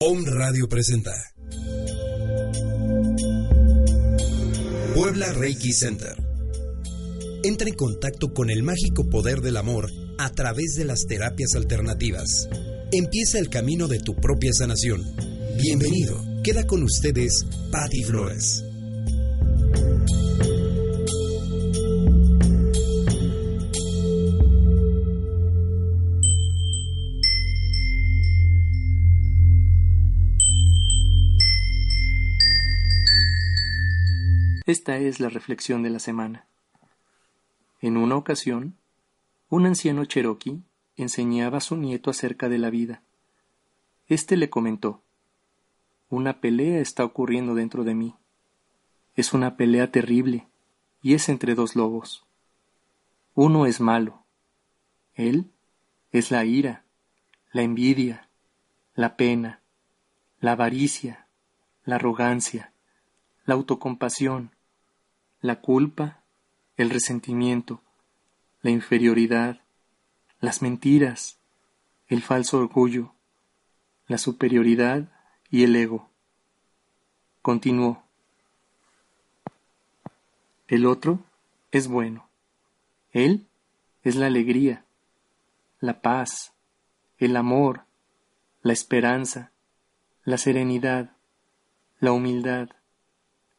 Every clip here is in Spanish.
Home Radio presenta Puebla Reiki Center. Entra en contacto con el mágico poder del amor a través de las terapias alternativas. Empieza el camino de tu propia sanación. Bienvenido. Queda con ustedes Patti Flores. Esta es la reflexión de la semana. En una ocasión, un anciano cherokee enseñaba a su nieto acerca de la vida. Este le comentó Una pelea está ocurriendo dentro de mí. Es una pelea terrible, y es entre dos lobos. Uno es malo. Él es la ira, la envidia, la pena, la avaricia, la arrogancia, la autocompasión, la culpa, el resentimiento, la inferioridad, las mentiras, el falso orgullo, la superioridad y el ego. Continuó. El otro es bueno. Él es la alegría, la paz, el amor, la esperanza, la serenidad, la humildad,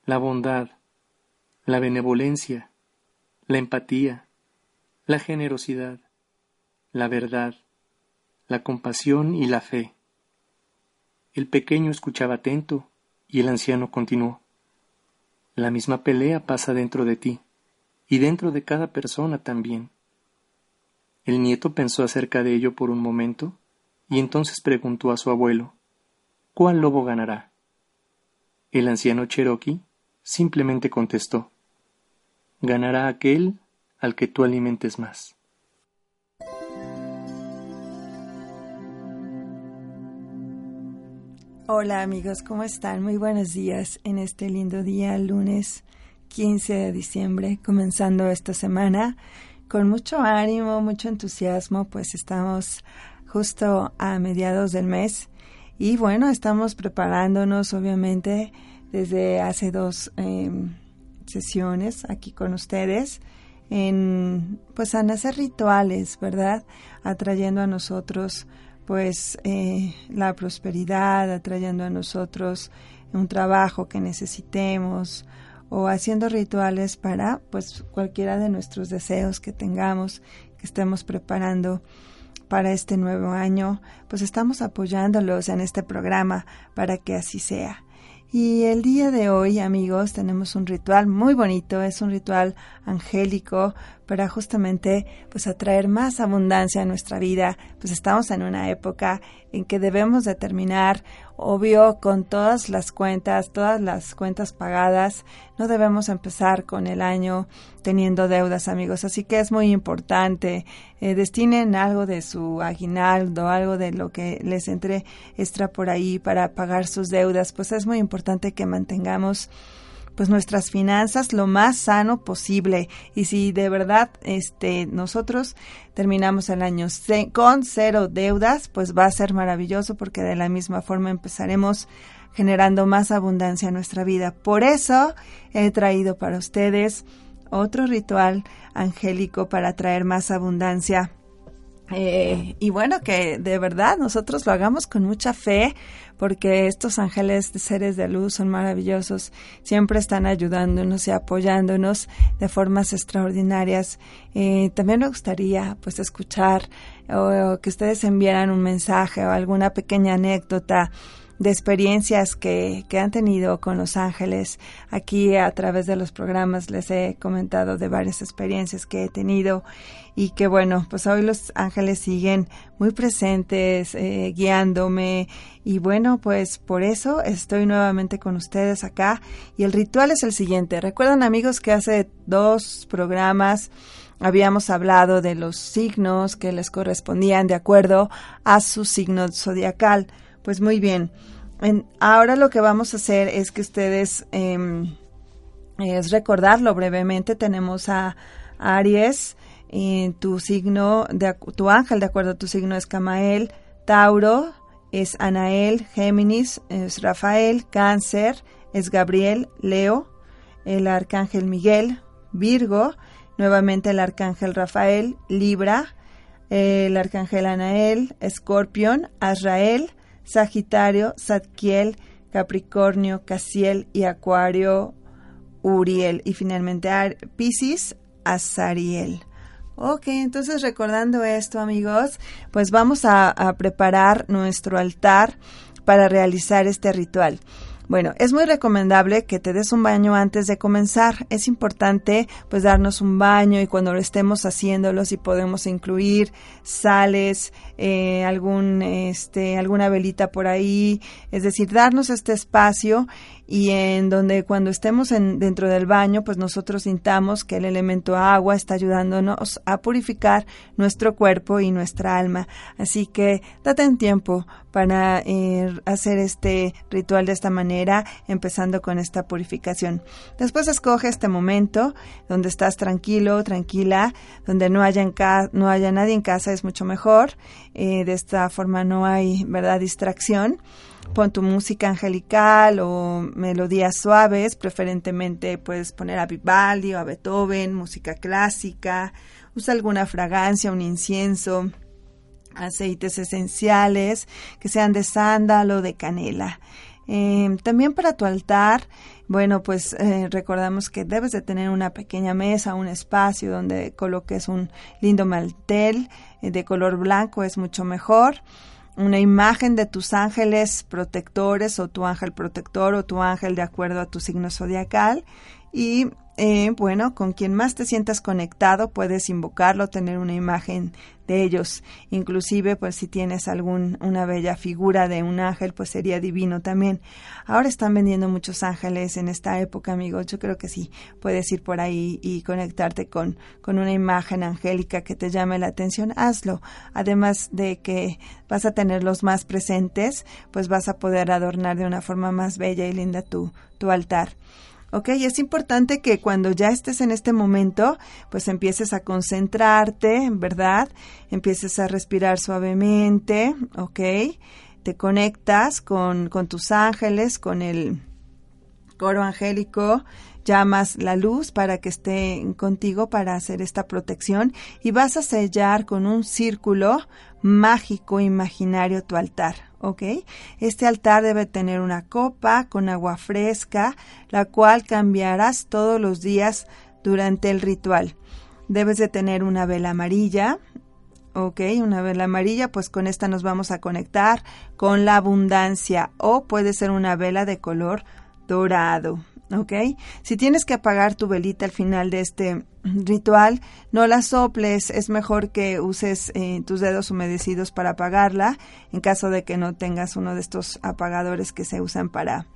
la bondad, la benevolencia, la empatía, la generosidad, la verdad, la compasión y la fe. El pequeño escuchaba atento y el anciano continuó. La misma pelea pasa dentro de ti y dentro de cada persona también. El nieto pensó acerca de ello por un momento y entonces preguntó a su abuelo ¿Cuál lobo ganará? El anciano Cherokee simplemente contestó ganará aquel al que tú alimentes más. Hola amigos, ¿cómo están? Muy buenos días en este lindo día, lunes 15 de diciembre, comenzando esta semana con mucho ánimo, mucho entusiasmo, pues estamos justo a mediados del mes y bueno, estamos preparándonos obviamente desde hace dos eh, sesiones aquí con ustedes en pues a hacer rituales, ¿verdad? Atrayendo a nosotros pues eh, la prosperidad, atrayendo a nosotros un trabajo que necesitemos o haciendo rituales para pues cualquiera de nuestros deseos que tengamos, que estemos preparando para este nuevo año, pues estamos apoyándolos en este programa para que así sea. Y el día de hoy, amigos, tenemos un ritual muy bonito, es un ritual angélico para justamente pues atraer más abundancia a nuestra vida. Pues estamos en una época en que debemos determinar, obvio, con todas las cuentas, todas las cuentas pagadas. No debemos empezar con el año teniendo deudas, amigos. Así que es muy importante. Eh, destinen algo de su aguinaldo, algo de lo que les entre extra por ahí para pagar sus deudas. Pues es muy importante que mantengamos pues nuestras finanzas lo más sano posible. Y si de verdad este nosotros terminamos el año con cero deudas pues va a ser maravilloso porque de la misma forma empezaremos generando más abundancia en nuestra vida. Por eso he traído para ustedes otro ritual angélico para traer más abundancia eh, y bueno, que de verdad nosotros lo hagamos con mucha fe, porque estos ángeles de seres de luz son maravillosos, siempre están ayudándonos y apoyándonos de formas extraordinarias. Eh, también me gustaría pues escuchar o, o que ustedes enviaran un mensaje o alguna pequeña anécdota de experiencias que, que, han tenido con los ángeles. Aquí a través de los programas les he comentado de varias experiencias que he tenido y que bueno, pues hoy los ángeles siguen muy presentes, eh, guiándome y bueno, pues por eso estoy nuevamente con ustedes acá y el ritual es el siguiente. Recuerdan amigos que hace dos programas habíamos hablado de los signos que les correspondían de acuerdo a su signo zodiacal. Pues muy bien. ahora lo que vamos a hacer es que ustedes, em, es recordarlo brevemente, tenemos a Aries, tu signo, de, tu ángel de acuerdo a tu signo es Camael, Tauro es Anael, Géminis es Rafael, Cáncer es Gabriel, Leo, el arcángel Miguel, Virgo, nuevamente el arcángel Rafael, Libra, el arcángel Anael, Escorpión, Azrael, Sagitario, Zadkiel, Capricornio, Casiel y Acuario, Uriel. Y finalmente Piscis, Azariel. Ok, entonces recordando esto amigos, pues vamos a preparar nuestro altar para realizar este ritual. Bueno, es muy recomendable que te des un baño antes de comenzar. Es importante pues darnos un baño y cuando lo estemos haciéndolo si podemos incluir sales, eh, algún, este, alguna velita por ahí, es decir, darnos este espacio y en donde cuando estemos en, dentro del baño, pues nosotros sintamos que el elemento agua está ayudándonos a purificar nuestro cuerpo y nuestra alma. Así que date un tiempo para eh, hacer este ritual de esta manera, empezando con esta purificación. Después escoge este momento donde estás tranquilo, tranquila, donde no haya, no haya nadie en casa, es mucho mejor. Eh, de esta forma no hay, ¿verdad?, distracción pon tu música angelical o melodías suaves, preferentemente puedes poner a Vivaldi o a Beethoven, música clásica, usa alguna fragancia, un incienso, aceites esenciales que sean de sándalo, de canela. Em, también para tu altar, bueno, pues eh, recordamos que debes de tener una pequeña mesa, un espacio donde coloques un lindo mantel eh, de color blanco, es mucho mejor una imagen de tus ángeles protectores o tu ángel protector o tu ángel de acuerdo a tu signo zodiacal y eh, bueno, con quien más te sientas conectado puedes invocarlo, tener una imagen de ellos. Inclusive, pues si tienes algún una bella figura de un ángel, pues sería divino también. Ahora están vendiendo muchos ángeles en esta época, amigos. Yo creo que sí, puedes ir por ahí y conectarte con, con una imagen angélica que te llame la atención. Hazlo. Además de que vas a tenerlos más presentes, pues vas a poder adornar de una forma más bella y linda tu, tu altar. ¿Ok? Y es importante que cuando ya estés en este momento, pues empieces a concentrarte, ¿verdad? Empieces a respirar suavemente, ¿ok? Te conectas con, con tus ángeles, con el coro angélico, llamas la luz para que esté contigo para hacer esta protección y vas a sellar con un círculo mágico imaginario tu altar. ¿Ok? Este altar debe tener una copa con agua fresca, la cual cambiarás todos los días durante el ritual. Debes de tener una vela amarilla, ¿ok? Una vela amarilla, pues con esta nos vamos a conectar con la abundancia o puede ser una vela de color dorado, ¿ok? Si tienes que apagar tu velita al final de este ritual, no la soples, es mejor que uses eh, tus dedos humedecidos para apagarla, en caso de que no tengas uno de estos apagadores que se usan para,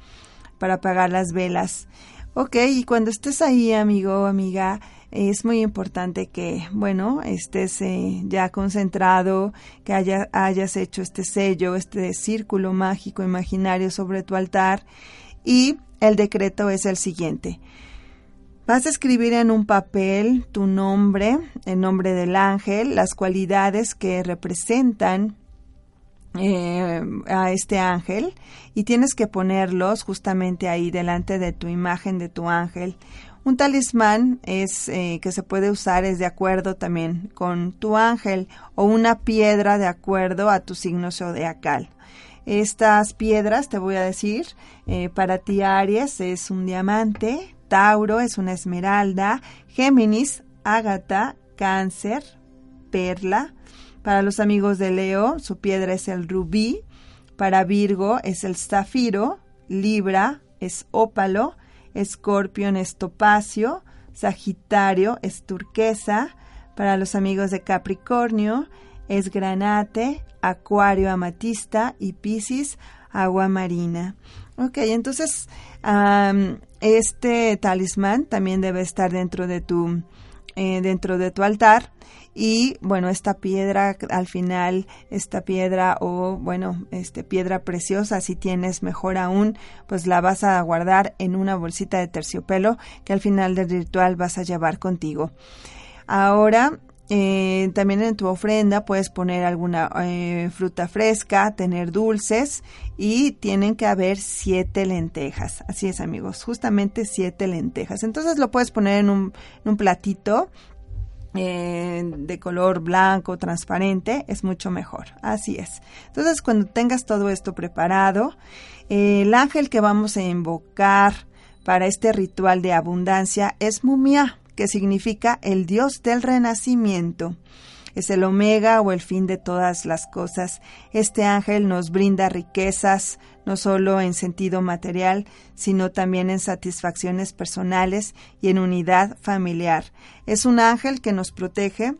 para apagar las velas. Ok, y cuando estés ahí, amigo o amiga, es muy importante que, bueno, estés eh, ya concentrado, que haya, hayas hecho este sello, este círculo mágico imaginario sobre tu altar y el decreto es el siguiente. Vas a escribir en un papel tu nombre, el nombre del ángel, las cualidades que representan eh, a este ángel y tienes que ponerlos justamente ahí delante de tu imagen de tu ángel. Un talismán es eh, que se puede usar es de acuerdo también con tu ángel o una piedra de acuerdo a tu signo zodiacal. Estas piedras, te voy a decir, eh, para ti Aries es un diamante, Tauro es una esmeralda, Géminis, ágata, cáncer, perla. Para los amigos de Leo, su piedra es el rubí. Para Virgo es el zafiro, Libra es ópalo, Escorpión es topacio, Sagitario es turquesa, para los amigos de Capricornio es granate, Acuario amatista y Piscis agua marina. Ok, entonces este talismán también debe estar dentro de tu eh, dentro de tu altar. Y bueno esta piedra al final esta piedra o bueno este piedra preciosa si tienes mejor aún pues la vas a guardar en una bolsita de terciopelo que al final del ritual vas a llevar contigo. Ahora eh, también en tu ofrenda puedes poner alguna eh, fruta fresca, tener dulces y tienen que haber siete lentejas. Así es amigos, justamente siete lentejas. Entonces lo puedes poner en un, platito eh, de color blanco, transparente, es mucho mejor. Así es. Entonces cuando tengas todo esto preparado, el ángel que vamos a invocar para este ritual de abundancia es Mumia que significa el Dios del renacimiento. Es el omega o el fin de todas las cosas. Este ángel nos brinda riquezas, no solo en sentido material, sino también en satisfacciones personales y en unidad familiar. Es un ángel que nos protege,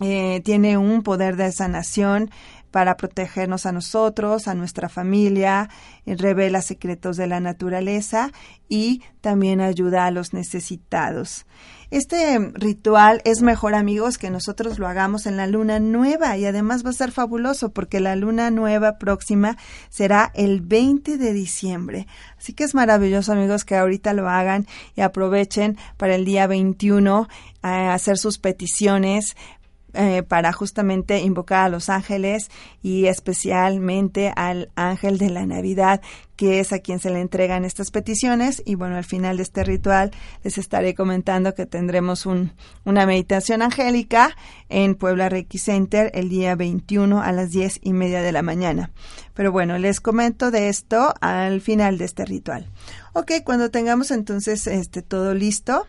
eh, tiene un poder de sanación, para protegernos a nosotros, a nuestra familia, eh, revela secretos de la naturaleza y también ayuda a los necesitados. Este ritual es mejor amigos que nosotros lo hagamos en la luna nueva y además va a ser fabuloso porque la luna nueva próxima será el 20 de diciembre. Así que es maravilloso amigos que ahorita lo hagan y aprovechen para el día 21 a eh, hacer sus peticiones eh, para justamente invocar a los ángeles y especialmente al ángel de la Navidad, que es a quien se le entregan estas peticiones. Y bueno, al final de este ritual les estaré comentando que tendremos un, una meditación angélica en Puebla Reiki Center el día 21 a las 10 y media de la mañana. Pero bueno, les comento de esto al final de este ritual. Ok, cuando tengamos entonces este todo listo,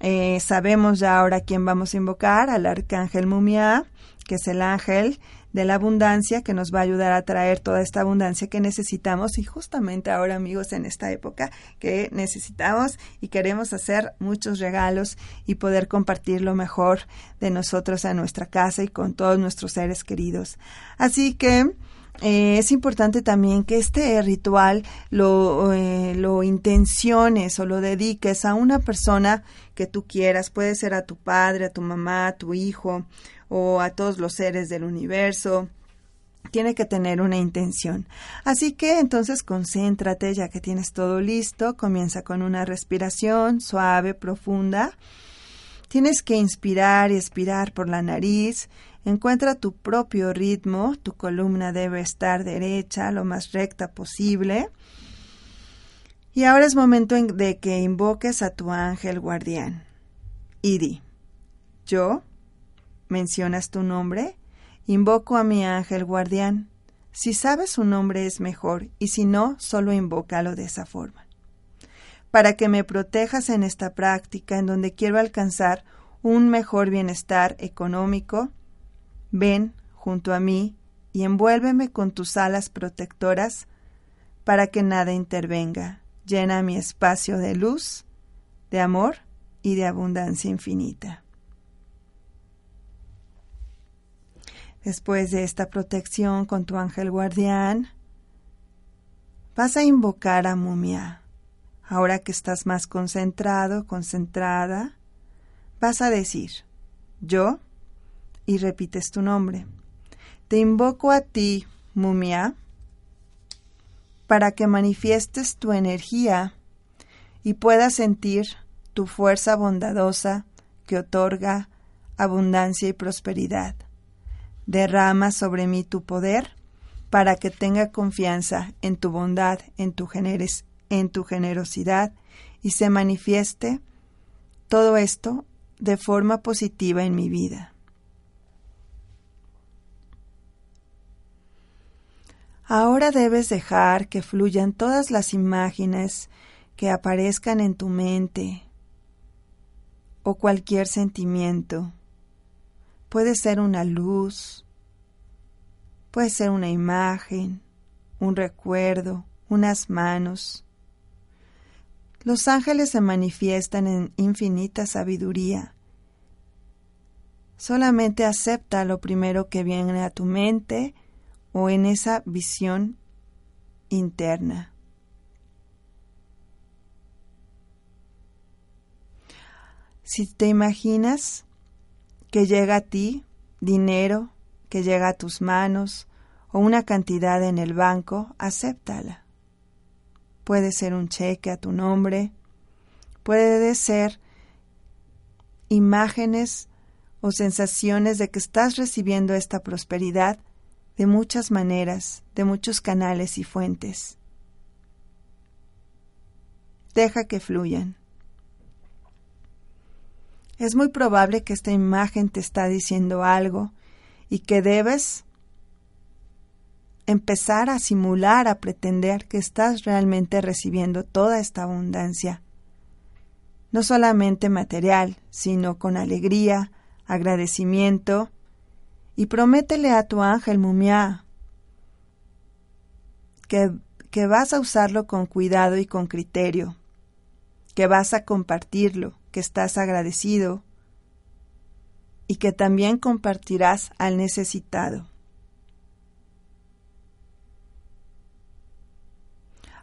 eh, sabemos ya ahora quién vamos a invocar, al arcángel Mumia, que es el ángel de la abundancia que nos va a ayudar a traer toda esta abundancia que necesitamos y justamente ahora amigos en esta época que necesitamos y queremos hacer muchos regalos y poder compartir lo mejor de nosotros a nuestra casa y con todos nuestros seres queridos. Así que eh, es importante también que este ritual lo, eh, lo intenciones o lo dediques a una persona que tú quieras. Puede ser a tu padre, a tu mamá, a tu hijo o a todos los seres del universo. Tiene que tener una intención. Así que entonces concéntrate ya que tienes todo listo. Comienza con una respiración suave, profunda. Tienes que inspirar y expirar por la nariz Encuentra tu propio ritmo, tu columna debe estar derecha, lo más recta posible. Y ahora es momento de que invoques a tu ángel guardián. Y di, yo, mencionas tu nombre, invoco a mi ángel guardián. Si sabes su nombre es mejor, y si no, solo invócalo de esa forma. Para que me protejas en esta práctica en donde quiero alcanzar un mejor bienestar económico, Ven junto a mí y envuélveme con tus alas protectoras para que nada intervenga. Llena mi espacio de luz, de amor y de abundancia infinita. Después de esta protección con tu ángel guardián, vas a invocar a Mumia. Ahora que estás más concentrado, concentrada, vas a decir, yo y repites tu nombre. Te invoco a ti, mumia, para que manifiestes tu energía y puedas sentir tu fuerza bondadosa que otorga abundancia y prosperidad. Derrama sobre mí tu poder para que tenga confianza en tu bondad, en tu, en tu generosidad y se manifieste todo esto de forma positiva en mi vida. Ahora debes dejar que fluyan todas las imágenes que aparezcan en tu mente o cualquier sentimiento. Puede ser una luz, Puede ser una imagen, un recuerdo, unas manos. Los ángeles se manifiestan en infinita sabiduría. Solamente acepta lo primero que viene a tu mente o en esa visión interna. Si te imaginas que llega a ti dinero, que llega a tus manos o una cantidad en el banco, acéptala. Puede ser un cheque a tu nombre, puede ser imágenes o sensaciones de que estás recibiendo esta prosperidad de muchas maneras, de muchos canales y fuentes. Deja que fluyan. Es muy probable que esta imagen te está diciendo algo y que debes empezar a simular, a pretender que estás realmente recibiendo toda esta abundancia. No solamente material, sino con alegría, agradecimiento, y prométele a tu ángel mumia que, que vas a usarlo con cuidado y con criterio, que vas a compartirlo, que estás agradecido y que también compartirás al necesitado.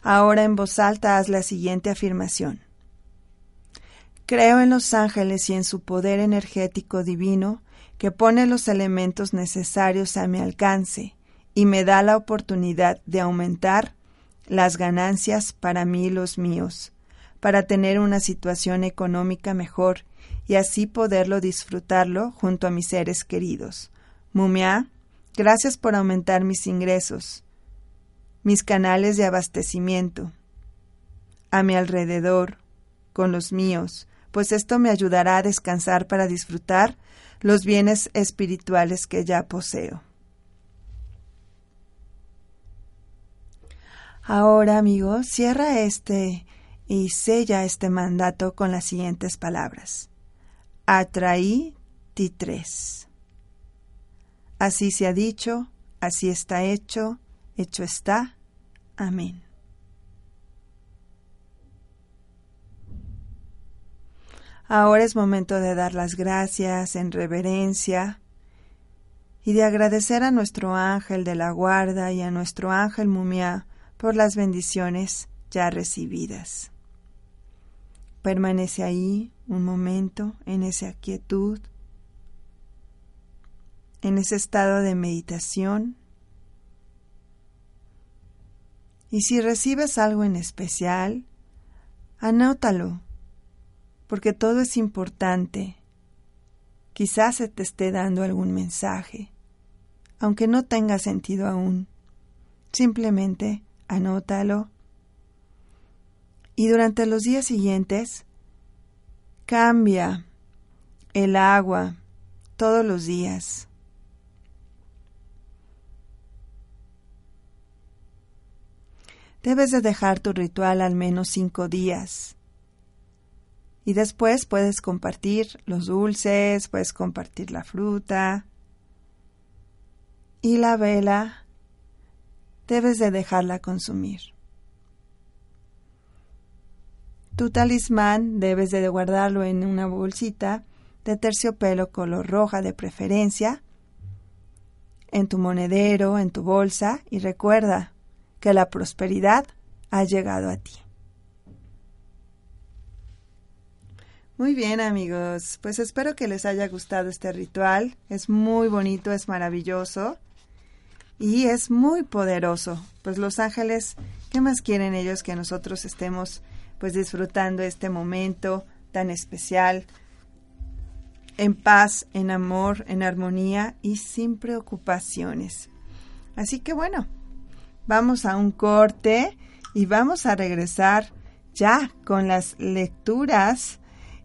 Ahora en voz alta haz la siguiente afirmación. Creo en los ángeles y en su poder energético divino que pone los elementos necesarios a mi alcance y me da la oportunidad de aumentar las ganancias para mí y los míos para tener una situación económica mejor y así poderlo disfrutarlo junto a mis seres queridos. Mumia, gracias por aumentar mis ingresos, mis canales de abastecimiento, a mi alrededor, con los míos, pues esto me ayudará a descansar para disfrutar los bienes espirituales que ya poseo. Ahora, amigos, cierra este y sella este mandato con las siguientes palabras. Atraí ti tres. Así se ha dicho, así está hecho, hecho está. Amén. Ahora es momento de dar las gracias en reverencia y de agradecer a nuestro ángel de la guarda y a nuestro ángel mumia por las bendiciones ya recibidas. Permanece ahí un momento en esa quietud, en ese estado de meditación. Y si recibes algo en especial, anótalo, porque todo es importante. Quizás se te esté dando algún mensaje, aunque no tenga sentido aún. Simplemente anótalo y durante los días siguientes cambia el agua todos los días. Debes de dejar tu ritual al menos cinco días. Y después puedes compartir los dulces, puedes compartir la fruta. Y la vela debes de dejarla consumir. Tu talismán debes de guardarlo en una bolsita de terciopelo color roja de preferencia, en tu monedero, en tu bolsa y recuerda que la prosperidad ha llegado a ti. Muy bien amigos, pues espero que les haya gustado este ritual. Es muy bonito, es maravilloso y es muy poderoso. Pues los ángeles, ¿qué más quieren ellos que nosotros estemos pues disfrutando este momento tan especial, en paz, en amor, en armonía y sin preocupaciones. Así que bueno, vamos a un corte y vamos a regresar ya con las lecturas.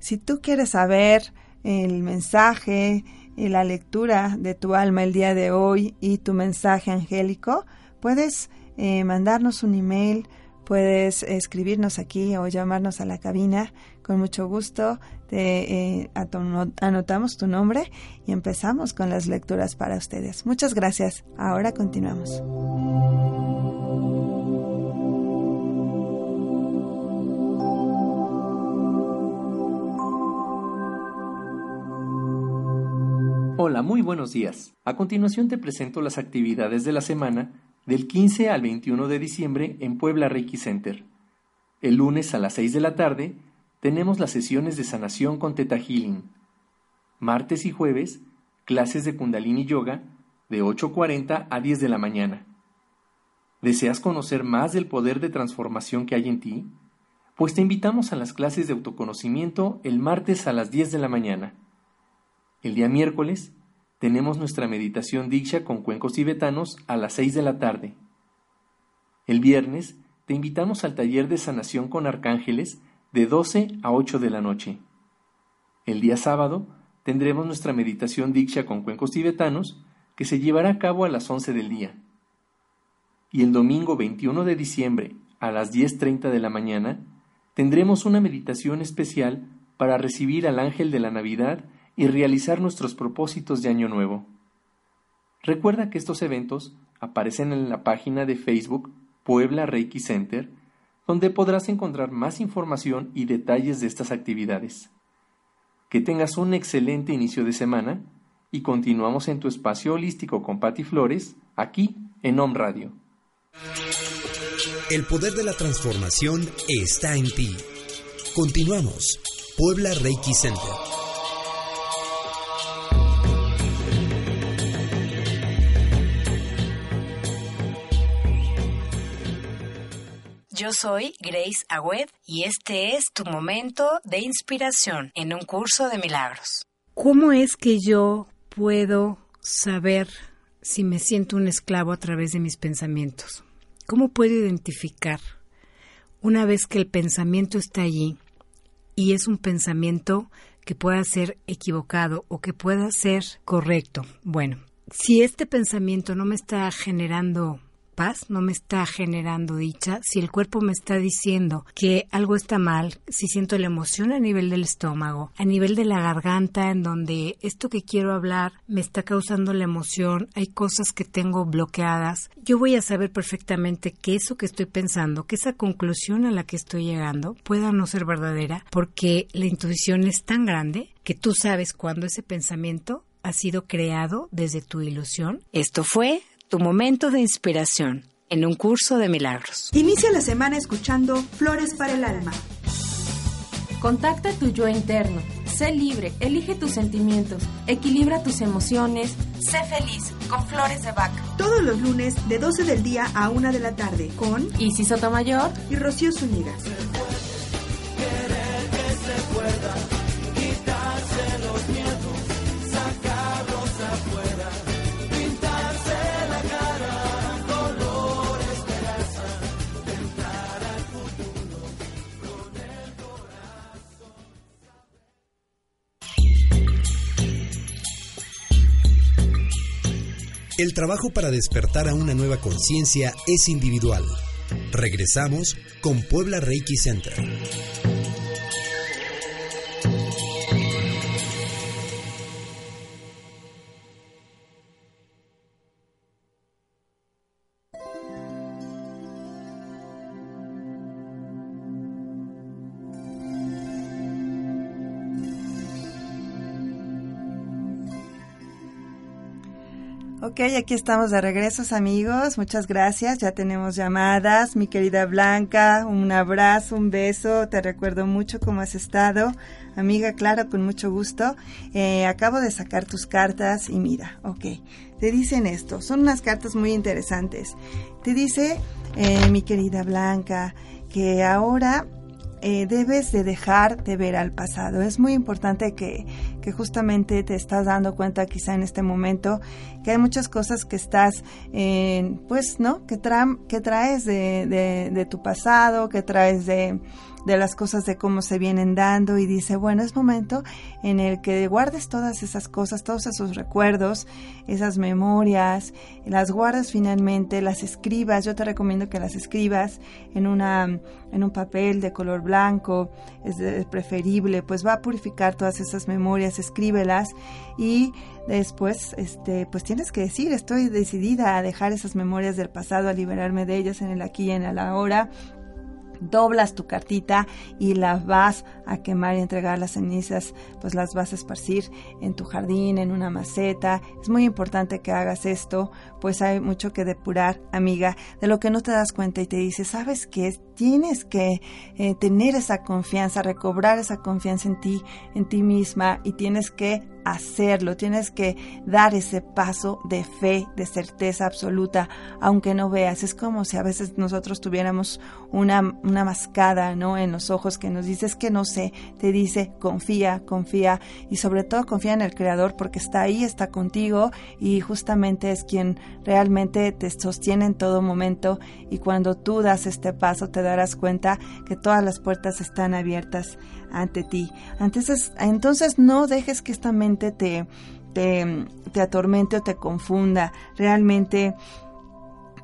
Si tú quieres saber el mensaje y la lectura de tu alma el día de hoy y tu mensaje angélico, puedes eh, mandarnos un email puedes escribirnos aquí o llamarnos a la cabina. Con mucho gusto te eh, anotamos tu nombre y empezamos con las lecturas para ustedes. Muchas gracias. Ahora continuamos. Hola, muy buenos días. A continuación te presento las actividades de la semana del 15 al 21 de diciembre en Puebla Reiki Center. El lunes a las 6 de la tarde tenemos las sesiones de sanación con Teta Healing. Martes y jueves, clases de Kundalini Yoga de 8.40 a 10 de la mañana. ¿Deseas conocer más del poder de transformación que hay en ti? Pues te invitamos a las clases de autoconocimiento el martes a las 10 de la mañana. El día miércoles tenemos nuestra meditación diksha con cuencos tibetanos a las 6 de la tarde. El viernes te invitamos al taller de sanación con arcángeles de 12 a 8 de la noche. El día sábado tendremos nuestra meditación diksha con cuencos tibetanos que se llevará a cabo a las 11 del día. Y el domingo 21 de diciembre a las 10.30 de la mañana tendremos una meditación especial para recibir al ángel de la Navidad y realizar nuestros propósitos de Año Nuevo. Recuerda que estos eventos aparecen en la página de Facebook Puebla Reiki Center, donde podrás encontrar más información y detalles de estas actividades. Que tengas un excelente inicio de semana y continuamos en tu espacio holístico con Patti Flores, aquí en Home Radio. El poder de la transformación está en ti. Continuamos. Puebla Reiki Center. Yo soy Grace Agüed y este es tu momento de inspiración en un curso de milagros. ¿Cómo es que yo puedo saber si me siento un esclavo a través de mis pensamientos? ¿Cómo puedo identificar una vez que el pensamiento está allí y es un pensamiento que pueda ser equivocado o que pueda ser correcto? Bueno, si este pensamiento no me está generando paz, no me está generando dicha, si el cuerpo me está diciendo que algo está mal, si siento la emoción a nivel del estómago, a nivel de la garganta, en donde esto que quiero hablar me está causando la emoción, hay cosas que tengo bloqueadas, yo voy a saber perfectamente que eso que estoy pensando, que esa conclusión a la que estoy llegando pueda no ser verdadera, porque la intuición es tan grande que tú sabes cuando ese pensamiento ha sido creado desde tu ilusión. Esto fue tu momento de inspiración en un curso de milagros. Inicia la semana escuchando Flores para el Alma. Contacta tu yo interno. Sé libre, elige tus sentimientos, equilibra tus emociones, sé feliz con Flores de Bach. Todos los lunes de 12 del día a 1 de la tarde con Isis Sotomayor y Rocío Zúñiga. El trabajo para despertar a una nueva conciencia es individual. Regresamos con Puebla Reiki Center. Ok, aquí estamos de regreso, amigos. Muchas gracias. Ya tenemos llamadas. Mi querida Blanca, un abrazo, un beso. Te recuerdo mucho cómo has estado. Amiga, claro, con mucho gusto. Eh, acabo de sacar tus cartas y mira, ok, te dicen esto. Son unas cartas muy interesantes. Te dice, eh, mi querida Blanca, que ahora eh, debes de dejar de ver al pasado. Es muy importante que, que, justamente te estás dando cuenta quizá en este momento que hay muchas cosas que estás, pues, ¿no? Que, tra que traes de, de, tu pasado, que traes de, de las cosas de cómo se vienen dando y dice, bueno, es momento en el que guardes todas esas cosas, todos esos recuerdos, esas memorias, las guardas finalmente, las escribas, yo te recomiendo que las escribas en una en un papel de color blanco, es preferible, pues va a purificar todas esas memorias, escríbelas y después este pues tienes que decir, estoy decidida a dejar esas memorias del pasado, a liberarme de ellas en el aquí y en el ahora doblas tu cartita y la vas a quemar y entregar las cenizas, pues las vas a esparcir en tu jardín, en una maceta. Es muy importante que hagas esto, pues hay mucho que depurar, amiga, de lo que no te das cuenta y te dices, ¿sabes qué? Tienes que eh, tener esa confianza, recobrar esa confianza en ti, en ti misma y tienes que hacerlo, tienes que dar ese paso de fe, de certeza absoluta, aunque no veas. Es como si a veces nosotros tuviéramos una, una mascada, ¿no? En los ojos que nos dice, es que no sé, te dice, confía, confía y sobre todo confía en el Creador porque está ahí, está contigo y justamente es quien realmente te sostiene en todo momento y cuando tú das este paso te darás cuenta que todas las puertas están abiertas ante ti. Entonces, entonces no dejes que esta mente te, te, te atormente o te confunda. Realmente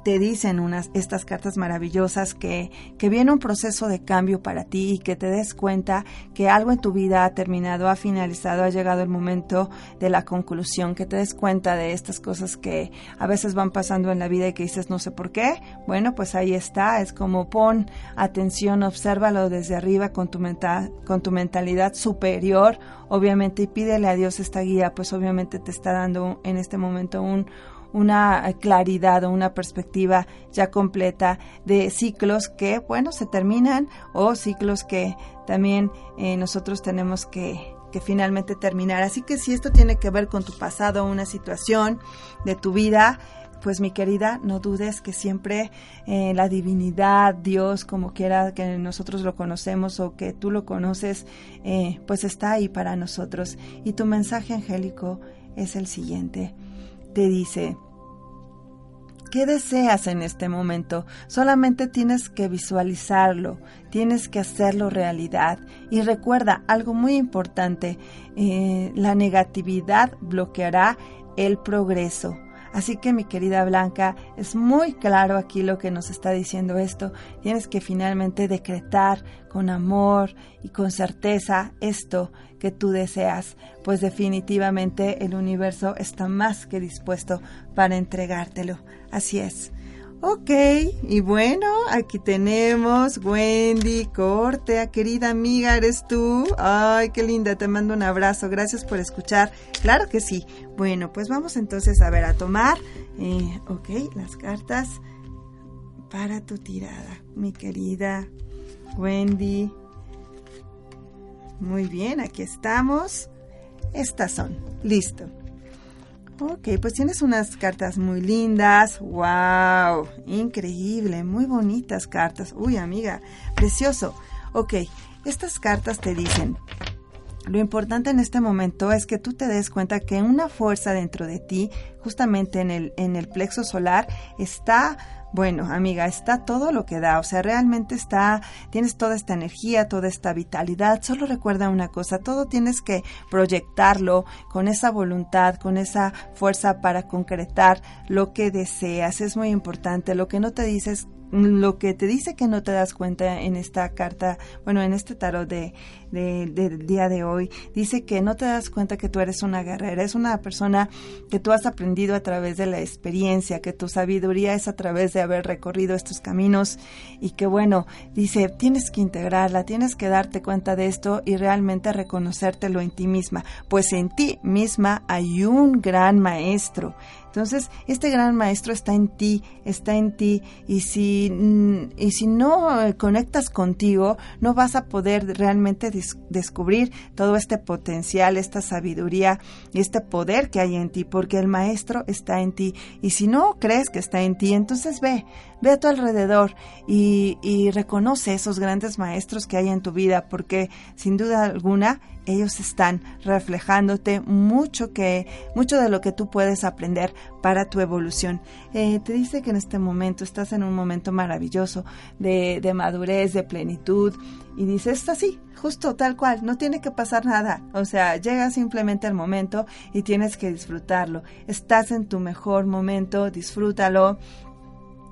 te dicen unas, estas cartas maravillosas que, que viene un proceso de cambio para ti y que te des cuenta que algo en tu vida ha terminado, ha finalizado, ha llegado el momento de la conclusión, que te des cuenta de estas cosas que a veces van pasando en la vida y que dices no sé por qué. Bueno, pues ahí está, es como pon atención, obsérvalo desde arriba con tu, mental, con tu mentalidad superior, obviamente, y pídele a Dios esta guía, pues obviamente te está dando en este momento un una claridad o una perspectiva ya completa de ciclos que, bueno, se terminan o ciclos que también eh, nosotros tenemos que, que finalmente terminar. Así que si esto tiene que ver con tu pasado, una situación de tu vida, pues mi querida, no dudes que siempre eh, la divinidad, Dios, como quiera que nosotros lo conocemos o que tú lo conoces, eh, pues está ahí para nosotros. Y tu mensaje angélico es el siguiente te dice, ¿qué deseas en este momento? Solamente tienes que visualizarlo, tienes que hacerlo realidad. Y recuerda algo muy importante, eh, la negatividad bloqueará el progreso. Así que mi querida Blanca, es muy claro aquí lo que nos está diciendo esto. Tienes que finalmente decretar con amor y con certeza esto que tú deseas, pues definitivamente el universo está más que dispuesto para entregártelo. Así es. Ok, y bueno, aquí tenemos Wendy Cortea, querida amiga, ¿eres tú? Ay, qué linda, te mando un abrazo, gracias por escuchar. Claro que sí. Bueno, pues vamos entonces a ver, a tomar, eh, ok, las cartas para tu tirada, mi querida Wendy. Muy bien, aquí estamos. Estas son, listo. Ok, pues tienes unas cartas muy lindas. ¡Wow! Increíble, muy bonitas cartas. Uy, amiga, precioso. Ok, estas cartas te dicen, lo importante en este momento es que tú te des cuenta que una fuerza dentro de ti, justamente en el, en el plexo solar, está bueno, amiga, está todo lo que da, o sea, realmente está, tienes toda esta energía, toda esta vitalidad, solo recuerda una cosa, todo tienes que proyectarlo con esa voluntad, con esa fuerza para concretar lo que deseas, es muy importante, lo que no te dices lo que te dice que no te das cuenta en esta carta, bueno, en este tarot de, del día de hoy, dice que no te das cuenta que tú eres una guerrera, es una persona que tú has aprendido a través de la experiencia, que tu sabiduría es a través de haber recorrido estos caminos y que bueno, dice, tienes que integrarla, tienes que darte cuenta de esto y realmente reconocértelo en ti misma, pues en ti misma hay un gran maestro entonces, este gran maestro está en ti, está en ti, y si, mm, y si no eh, conectas contigo, no vas a poder realmente descubrir todo este potencial, esta sabiduría y este poder que hay en ti, porque el maestro está en ti. Y si no crees que está en ti, entonces ve, ve a tu alrededor y, y reconoce esos grandes maestros que hay en tu vida, porque sin duda alguna ellos están reflejándote mucho que mucho de lo que tú puedes aprender para tu evolución. Eh, te dice que en este momento estás en un momento maravilloso de, de madurez, de plenitud y dices así, justo tal cual, no tiene que pasar nada. O sea, llega simplemente el momento y tienes que disfrutarlo. Estás en tu mejor momento, disfrútalo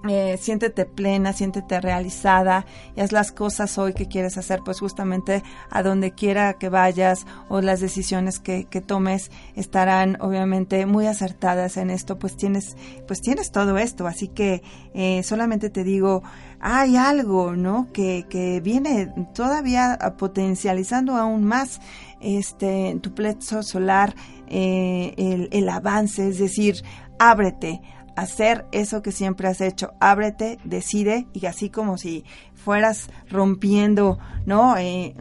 eh, siéntete plena, siéntete realizada y haz las cosas hoy que quieres hacer, pues justamente a donde quiera que vayas o las decisiones que, que, tomes estarán obviamente muy acertadas en esto, pues tienes, pues tienes todo esto, así que eh, solamente te digo, hay algo, ¿no? Que, que viene todavía potencializando aún más este tu plexo solar, eh, el, el avance, es decir, ábrete, hacer eso que siempre has hecho. Ábrete, decide y así como si fueras rompiendo, ¿no? Eh,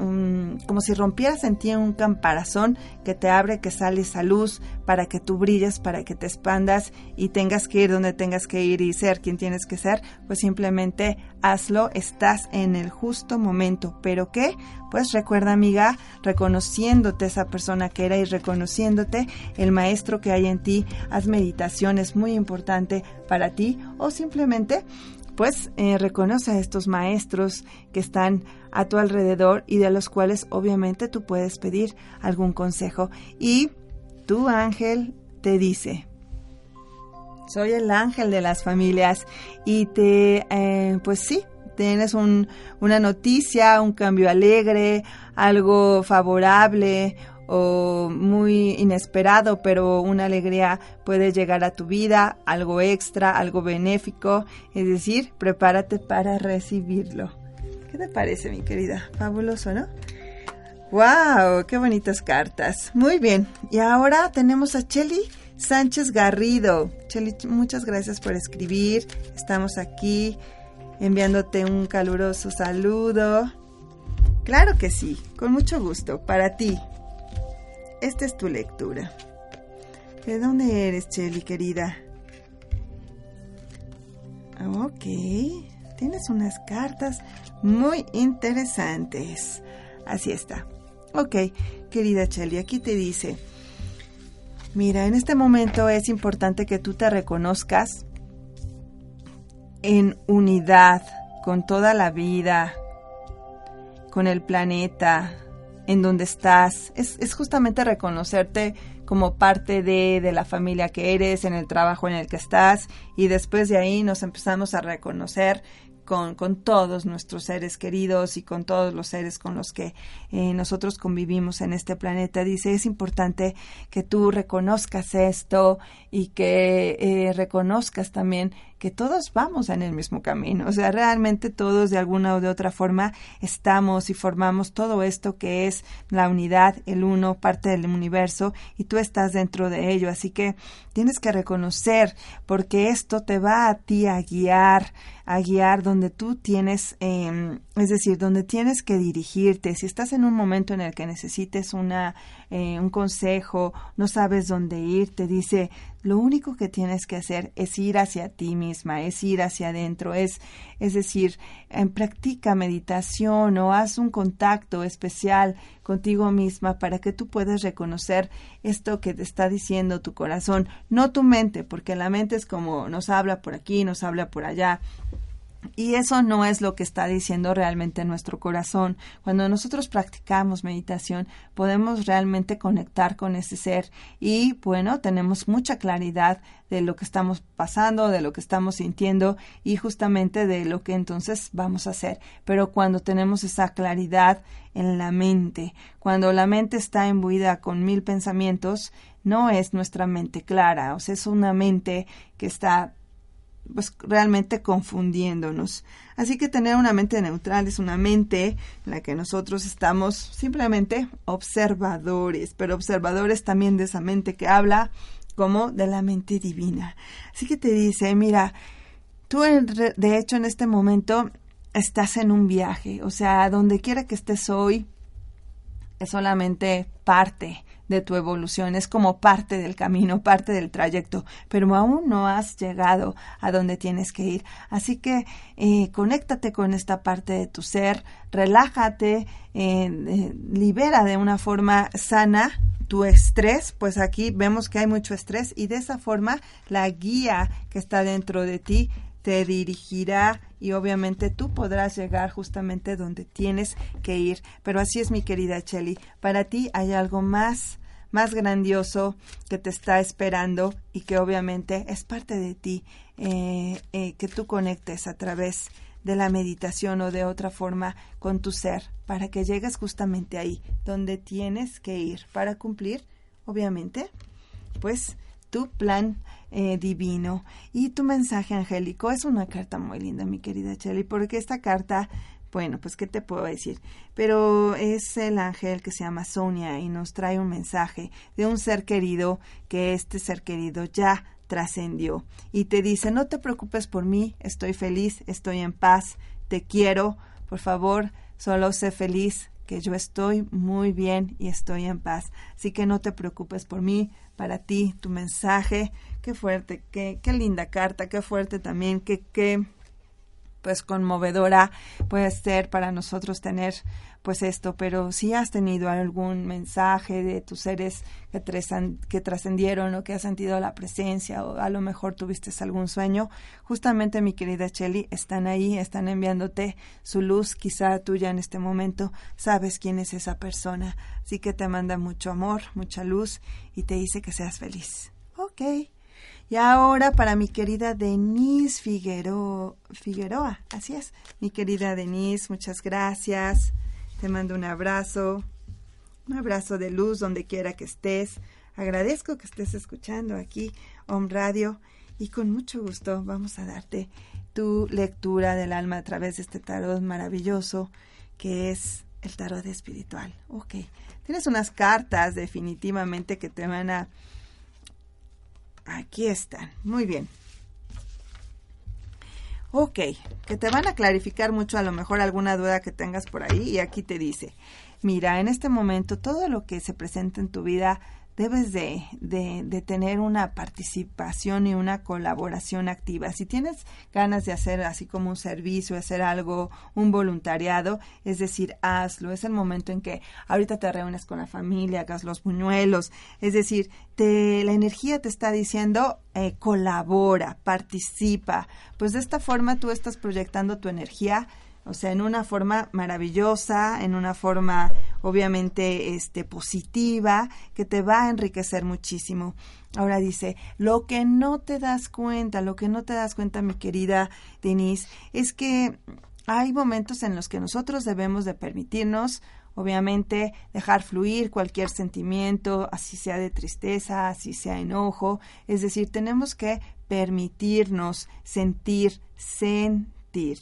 como si rompieras en ti un camparazón que te abre, que sale esa luz para que tú brilles, para que te expandas y tengas que ir donde tengas que ir y ser quien tienes que ser, pues simplemente hazlo, estás en el justo momento. ¿Pero qué? Pues recuerda, amiga, reconociéndote esa persona que era y reconociéndote el maestro que hay en ti, haz meditación, es muy importante para ti o simplemente pues eh, reconoce a estos maestros que están a tu alrededor y de los cuales obviamente tú puedes pedir algún consejo. Y tu ángel te dice, soy el ángel de las familias y te, eh, pues sí, tienes un, una noticia, un cambio alegre, algo favorable o muy inesperado, pero una alegría puede llegar a tu vida, algo extra, algo benéfico, es decir, prepárate para recibirlo. ¿Qué te parece, mi querida? Fabuloso, ¿no? ¡Wow! ¡Qué bonitas cartas! Muy bien, y ahora tenemos a Cheli Sánchez Garrido. Cheli, muchas gracias por escribir. Estamos aquí enviándote un caluroso saludo. Claro que sí, con mucho gusto, para ti, esta es tu lectura. ¿De dónde eres, Chelly, querida? Ok, tienes unas cartas muy interesantes. Así está. Ok, querida Chelly, aquí te dice, mira, en este momento es importante que tú te reconozcas en unidad con toda la vida, con el planeta, en donde estás. Es, es justamente reconocerte como parte de, de, la familia que eres, en el trabajo en el que estás, y después de ahí nos empezamos a reconocer con, con todos nuestros seres queridos y con todos los seres con los que eh, nosotros convivimos en este planeta. Dice, es importante que tú reconozcas esto y que eh, reconozcas también que todos vamos en el mismo camino. O sea, realmente todos de alguna o de otra forma estamos y formamos todo esto que es la unidad, el uno, parte del universo, y tú estás dentro de ello. Así que tienes que reconocer, porque esto te va a ti a guiar, a guiar donde tú tienes, eh, es decir, donde tienes que dirigirte. Si estás en un momento en el que necesites una, eh, un consejo, no sabes dónde ir, te dice, lo único que tienes que hacer es ir hacia ti misma, es ir hacia adentro, es, es decir, en practica meditación o haz un contacto especial contigo misma para que tú puedas reconocer esto que te está diciendo tu corazón, no tu mente, porque la mente es como nos habla por aquí, nos habla por allá, y eso no es lo que está diciendo realmente nuestro corazón. Cuando nosotros practicamos meditación, podemos realmente conectar con ese ser y, bueno, tenemos mucha claridad de lo que estamos pasando, de lo que estamos sintiendo y justamente de lo que entonces vamos a hacer. Pero cuando tenemos esa claridad en la mente, cuando la mente está imbuida con mil pensamientos, no es nuestra mente clara, o sea, es una mente que está pues realmente confundiéndonos. Así que tener una mente neutral es una mente en la que nosotros estamos simplemente observadores, pero observadores también de esa mente que habla como de la mente divina. Así que te dice, mira, tú de hecho en este momento estás en un viaje, o sea, donde quiera que estés hoy, es solamente parte de tu evolución, es como parte del camino, parte del trayecto, pero aún no has llegado a donde tienes que ir. Así que eh, conéctate con esta parte de tu ser, relájate, eh, eh, libera de una forma sana tu estrés, pues aquí vemos que hay mucho estrés y de esa forma la guía que está dentro de ti te dirigirá y obviamente tú podrás llegar justamente donde tienes que ir. Pero así es mi querida Chelly, para ti hay algo más más grandioso que te está esperando y que obviamente es parte de ti, eh, eh, que tú conectes a través de la meditación o de otra forma con tu ser, para que llegues justamente ahí, donde tienes que ir para cumplir, obviamente, pues tu plan eh, divino. Y tu mensaje angélico es una carta muy linda, mi querida Chelly, porque esta carta, bueno, pues qué te puedo decir, pero es el ángel que se llama Sonia y nos trae un mensaje de un ser querido, que este ser querido ya trascendió. Y te dice, no te preocupes por mí, estoy feliz, estoy en paz, te quiero, por favor, solo sé feliz, que yo estoy muy bien y estoy en paz. Así que no te preocupes por mí, para ti, tu mensaje. Qué fuerte, qué, qué linda carta, qué fuerte también, qué, qué pues conmovedora puede ser para nosotros tener pues esto, pero si has tenido algún mensaje de tus seres que, trascendieron o que has sentido la presencia o a lo mejor tuviste algún sueño, justamente mi querida Chelly, están ahí, están enviándote su luz, quizá tuya en este momento, sabes quién es esa persona, así que te manda mucho amor, mucha luz y te dice que seas feliz. Ok. Y ahora para mi querida Denise Figueroa, Figueroa, así es, mi querida Denise, muchas gracias. Te mando un abrazo, un abrazo de luz donde quiera que estés. Agradezco que estés escuchando aquí Om Radio y con mucho gusto vamos a darte tu lectura del alma a través de este tarot maravilloso que es el tarot espiritual. Ok, tienes unas cartas definitivamente que te van a... Aquí están, muy bien. Ok, que te van a clarificar mucho a lo mejor alguna duda que tengas por ahí y aquí te dice, mira, en este momento todo lo que se presenta en tu vida debes de, de, tener una participación y una colaboración activa. Si tienes ganas de hacer así como un servicio, hacer algo, un voluntariado, es decir, hazlo. Es el momento en que ahorita te reúnes con la familia, hagas los buñuelos. Es decir, te, la energía te está diciendo eh, colabora, participa. Pues de esta forma tú estás proyectando tu energía o sea, en una forma maravillosa, en una forma obviamente este positiva que te va a enriquecer muchísimo. Ahora dice, lo que no te das cuenta, lo que no te das cuenta, mi querida Denise, es que hay momentos en los que nosotros debemos de permitirnos obviamente dejar fluir cualquier sentimiento, así sea de tristeza, así sea enojo, es decir, tenemos que permitirnos sentir, sentir.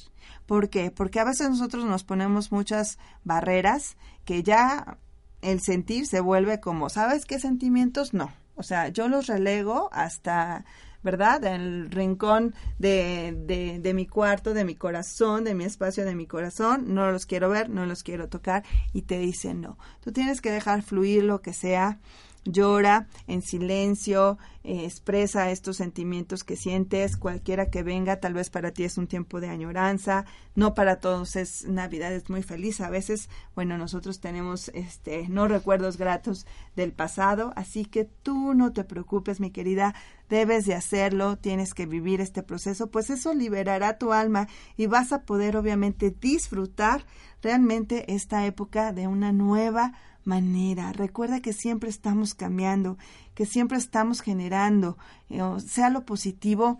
¿Por qué? Porque a veces nosotros nos ponemos muchas barreras que ya el sentir se vuelve como, ¿sabes qué sentimientos? No. O sea, yo los relego hasta, ¿verdad? El rincón de, de, de, mi cuarto, de mi corazón, de mi espacio de mi corazón. No los quiero ver, no los quiero tocar. Y te dicen no. Tú tienes que dejar fluir lo que sea llora en silencio, eh, expresa estos sentimientos que sientes, cualquiera que venga, tal vez para ti es un tiempo de añoranza, no para todos es Navidad, es muy feliz, a veces, bueno, nosotros tenemos este no recuerdos gratos del pasado, así que tú no te preocupes, mi querida, debes de hacerlo, tienes que vivir este proceso, pues eso liberará tu alma y vas a poder obviamente disfrutar realmente esta época de una nueva manera. Recuerda que siempre estamos cambiando, que siempre estamos generando, eh, sea lo positivo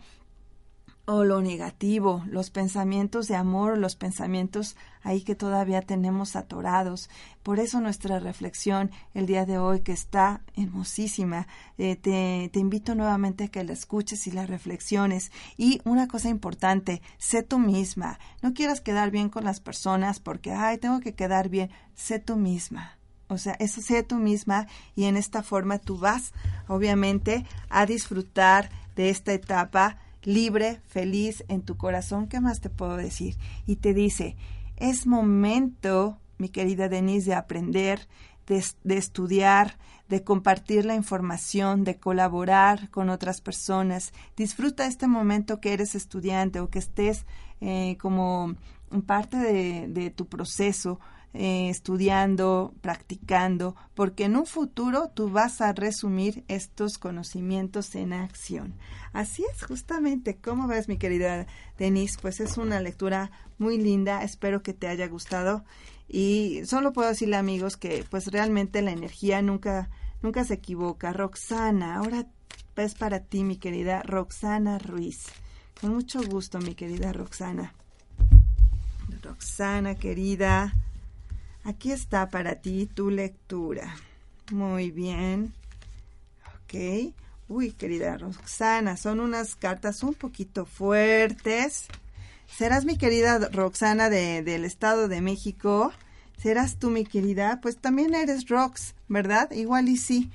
o lo negativo, los pensamientos de amor, los pensamientos ahí que todavía tenemos atorados. Por eso nuestra reflexión el día de hoy, que está hermosísima, eh, te, te invito nuevamente a que la escuches y la reflexiones. Y una cosa importante, sé tú misma. No quieras quedar bien con las personas porque, ay, tengo que quedar bien. Sé tú misma o sea, eso sea tú misma y en esta forma tú vas, obviamente, a disfrutar de esta etapa libre, feliz en tu corazón. ¿Qué más te puedo decir? Y te dice, es momento, mi querida Denise, de aprender, de, estudiar, de compartir la información, de colaborar con otras personas. Disfruta este momento que eres estudiante o que estés eh, como parte de, tu proceso eh, estudiando, practicando, porque en un futuro tú vas a resumir estos conocimientos en acción. Así es, justamente. ¿Cómo ves, mi querida Denise? Pues es una lectura muy linda. Espero que te haya gustado. Y solo puedo decirle, amigos, que pues realmente la energía nunca, nunca se equivoca. Roxana, ahora es para ti, mi querida Roxana Ruiz. Con mucho gusto, mi querida Roxana. Roxana, querida. Aquí está para ti tu lectura. Muy bien. Ok. Uy, querida Roxana, son unas cartas un poquito fuertes. ¿Serás mi querida Roxana de, del Estado de México? ¿Serás tú mi querida? Pues también eres Rox, ¿verdad? Igual y sí.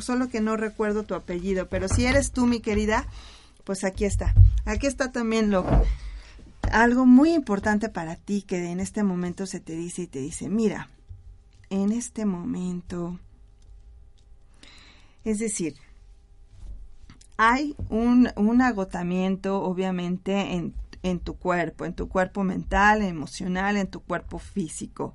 Solo que no recuerdo tu apellido. Pero si eres tú mi querida, pues aquí está. Aquí está también lo algo muy importante para ti que en este momento se te dice y te dice, mira, en este momento, es decir, hay un, un agotamiento obviamente en, en, tu cuerpo, en tu cuerpo mental, emocional, en tu cuerpo físico.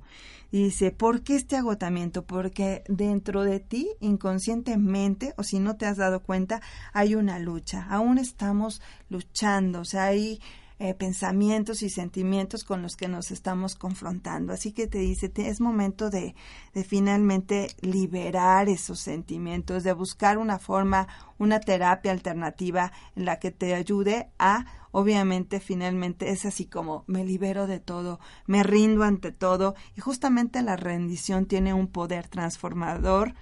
Y dice, ¿por qué este agotamiento? Porque dentro de ti, inconscientemente, o si no te has dado cuenta, hay una lucha. Aún estamos luchando, o sea, hay eh, pensamientos y sentimientos con los que nos estamos confrontando. Así que te dice, es momento de, de finalmente liberar esos sentimientos, de buscar una forma, una terapia alternativa en la que te ayude a obviamente finalmente es así como me libero de todo, me rindo ante todo y justamente la rendición tiene un poder transformador.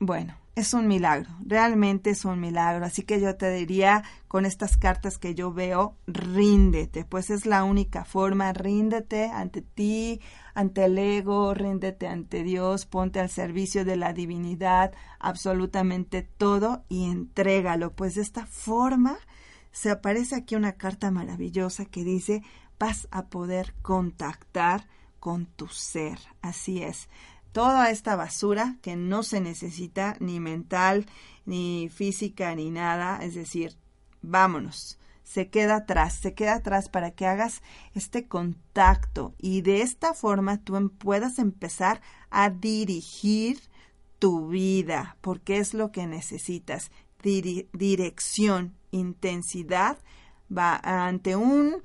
Bueno, es un milagro, realmente es un milagro. Así que yo te diría con estas cartas que yo veo, ríndete, pues es la única forma, ríndete ante ti, ante el ego, ríndete ante Dios, ponte al servicio de la divinidad, absolutamente todo y entrégalo. Pues de esta forma se aparece aquí una carta maravillosa que dice, vas a poder contactar con tu ser. Así es toda esta basura que no se necesita ni mental, ni física, ni nada. Es decir, vámonos. Se queda atrás, se queda atrás para que hagas este contacto y de esta forma tú em, puedas empezar a dirigir tu vida, porque es lo que necesitas. dirección, intensidad, va ante un,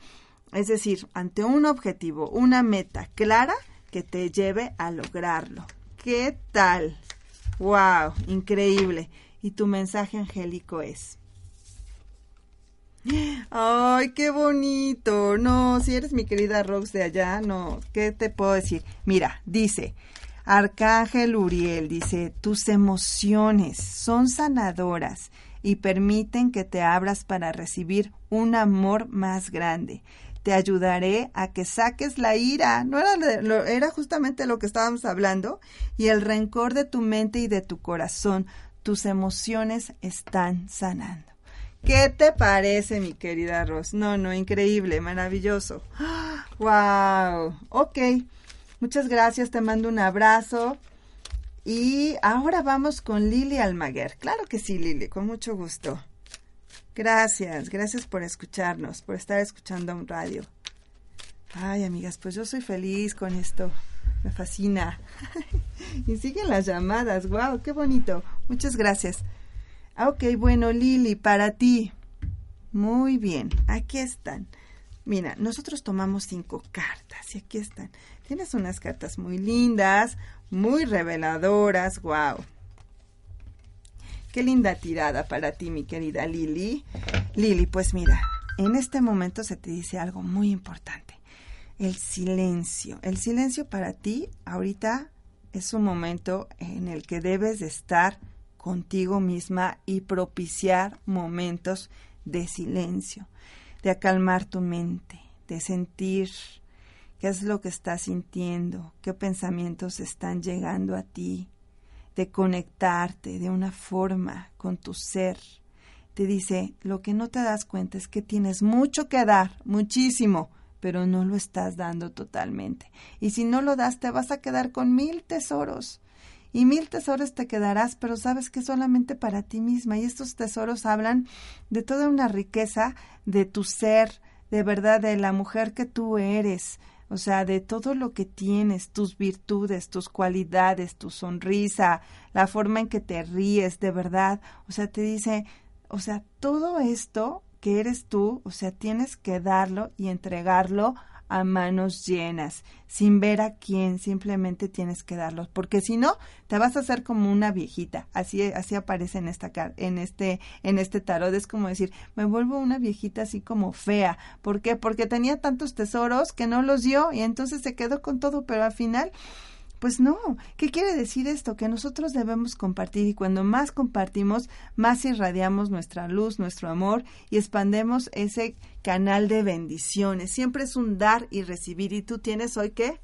es decir, ante un objetivo, una meta clara que te lleve a lograrlo. ¿Qué tal? ¡Wow! Increíble. Y tu mensaje angélico es... ¡Ay, qué bonito! No, si eres mi querida Rox de allá, no, ¿qué te puedo decir? Mira, dice, Arcángel Uriel, dice, tus emociones son sanadoras y permiten que te abras para recibir un amor más grande te ayudaré a que saques la ira. No era, era justamente lo que estábamos hablando. Y el rencor de tu mente y de tu corazón. Tus emociones están sanando. ¿Qué te parece, mi querida Ros? No, no, increíble, maravilloso. ¡Wow! Ok. Muchas gracias, te mando un abrazo. Y ahora vamos con Lili Almaguer. Claro que sí, Lili, con mucho gusto. Gracias, gracias por escucharnos, por estar escuchando un radio. Ay, amigas, pues yo soy feliz con esto. Me fascina. y siguen las llamadas. Wow, qué bonito. Muchas gracias. Ah, ok, bueno, Lili, para ti. Muy bien, aquí están. Mira, nosotros tomamos cinco cartas y aquí están. Tienes unas cartas muy lindas, muy reveladoras. Wow. Qué linda tirada para ti, mi querida Lili. Lili, pues mira, en este momento se te dice algo muy importante. El silencio. El silencio para ti ahorita es un momento en el que debes de estar contigo misma y propiciar momentos de silencio, de acalmar tu mente, de sentir qué es lo que estás sintiendo, qué pensamientos están llegando a ti, de conectarte de una forma con tu ser. Te dice, lo que no te das cuenta es que tienes mucho que dar, muchísimo, pero no lo estás dando totalmente. Y si no lo das, te vas a quedar con mil tesoros. Y mil tesoros te quedarás, pero sabes que solamente para ti misma. Y estos tesoros hablan de toda una riqueza de tu ser, de verdad, de la mujer que tú eres, o sea, de todo lo que tienes, tus virtudes, tus cualidades, tu sonrisa, la forma en que te ríes, de verdad. O sea, te dice, o sea, todo esto que eres tú, o sea, tienes que darlo y entregarlo a manos llenas, sin ver a quién, simplemente tienes que darlo, porque si no, te vas a hacer como una viejita, así, así aparece en esta en este, en este tarot, es como decir, me vuelvo una viejita así como fea, ¿por qué? Porque tenía tantos tesoros que no los dio y entonces se quedó con todo, pero al final pues no, ¿qué quiere decir esto? Que nosotros debemos compartir y cuando más compartimos, más irradiamos nuestra luz, nuestro amor y expandemos ese canal de bendiciones. Siempre es un dar y recibir. ¿Y tú tienes hoy qué?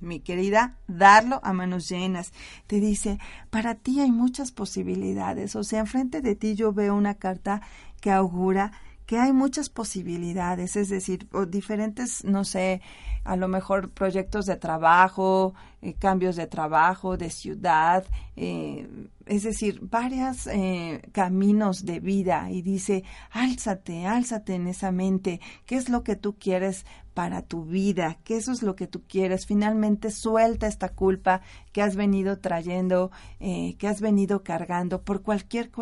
mi querida, darlo a manos llenas. Te dice, para ti hay muchas posibilidades. O sea, enfrente de ti yo veo una carta que augura que hay muchas posibilidades, es decir, diferentes, no sé, a lo mejor proyectos de trabajo, eh, cambios de trabajo, de ciudad, eh, es decir, varios eh, caminos de vida y dice, álzate, álzate en esa mente, ¿qué es lo que tú quieres para tu vida? ¿Qué eso es lo que tú quieres? Finalmente suelta esta culpa que has venido trayendo, que has venido cargando por cualquier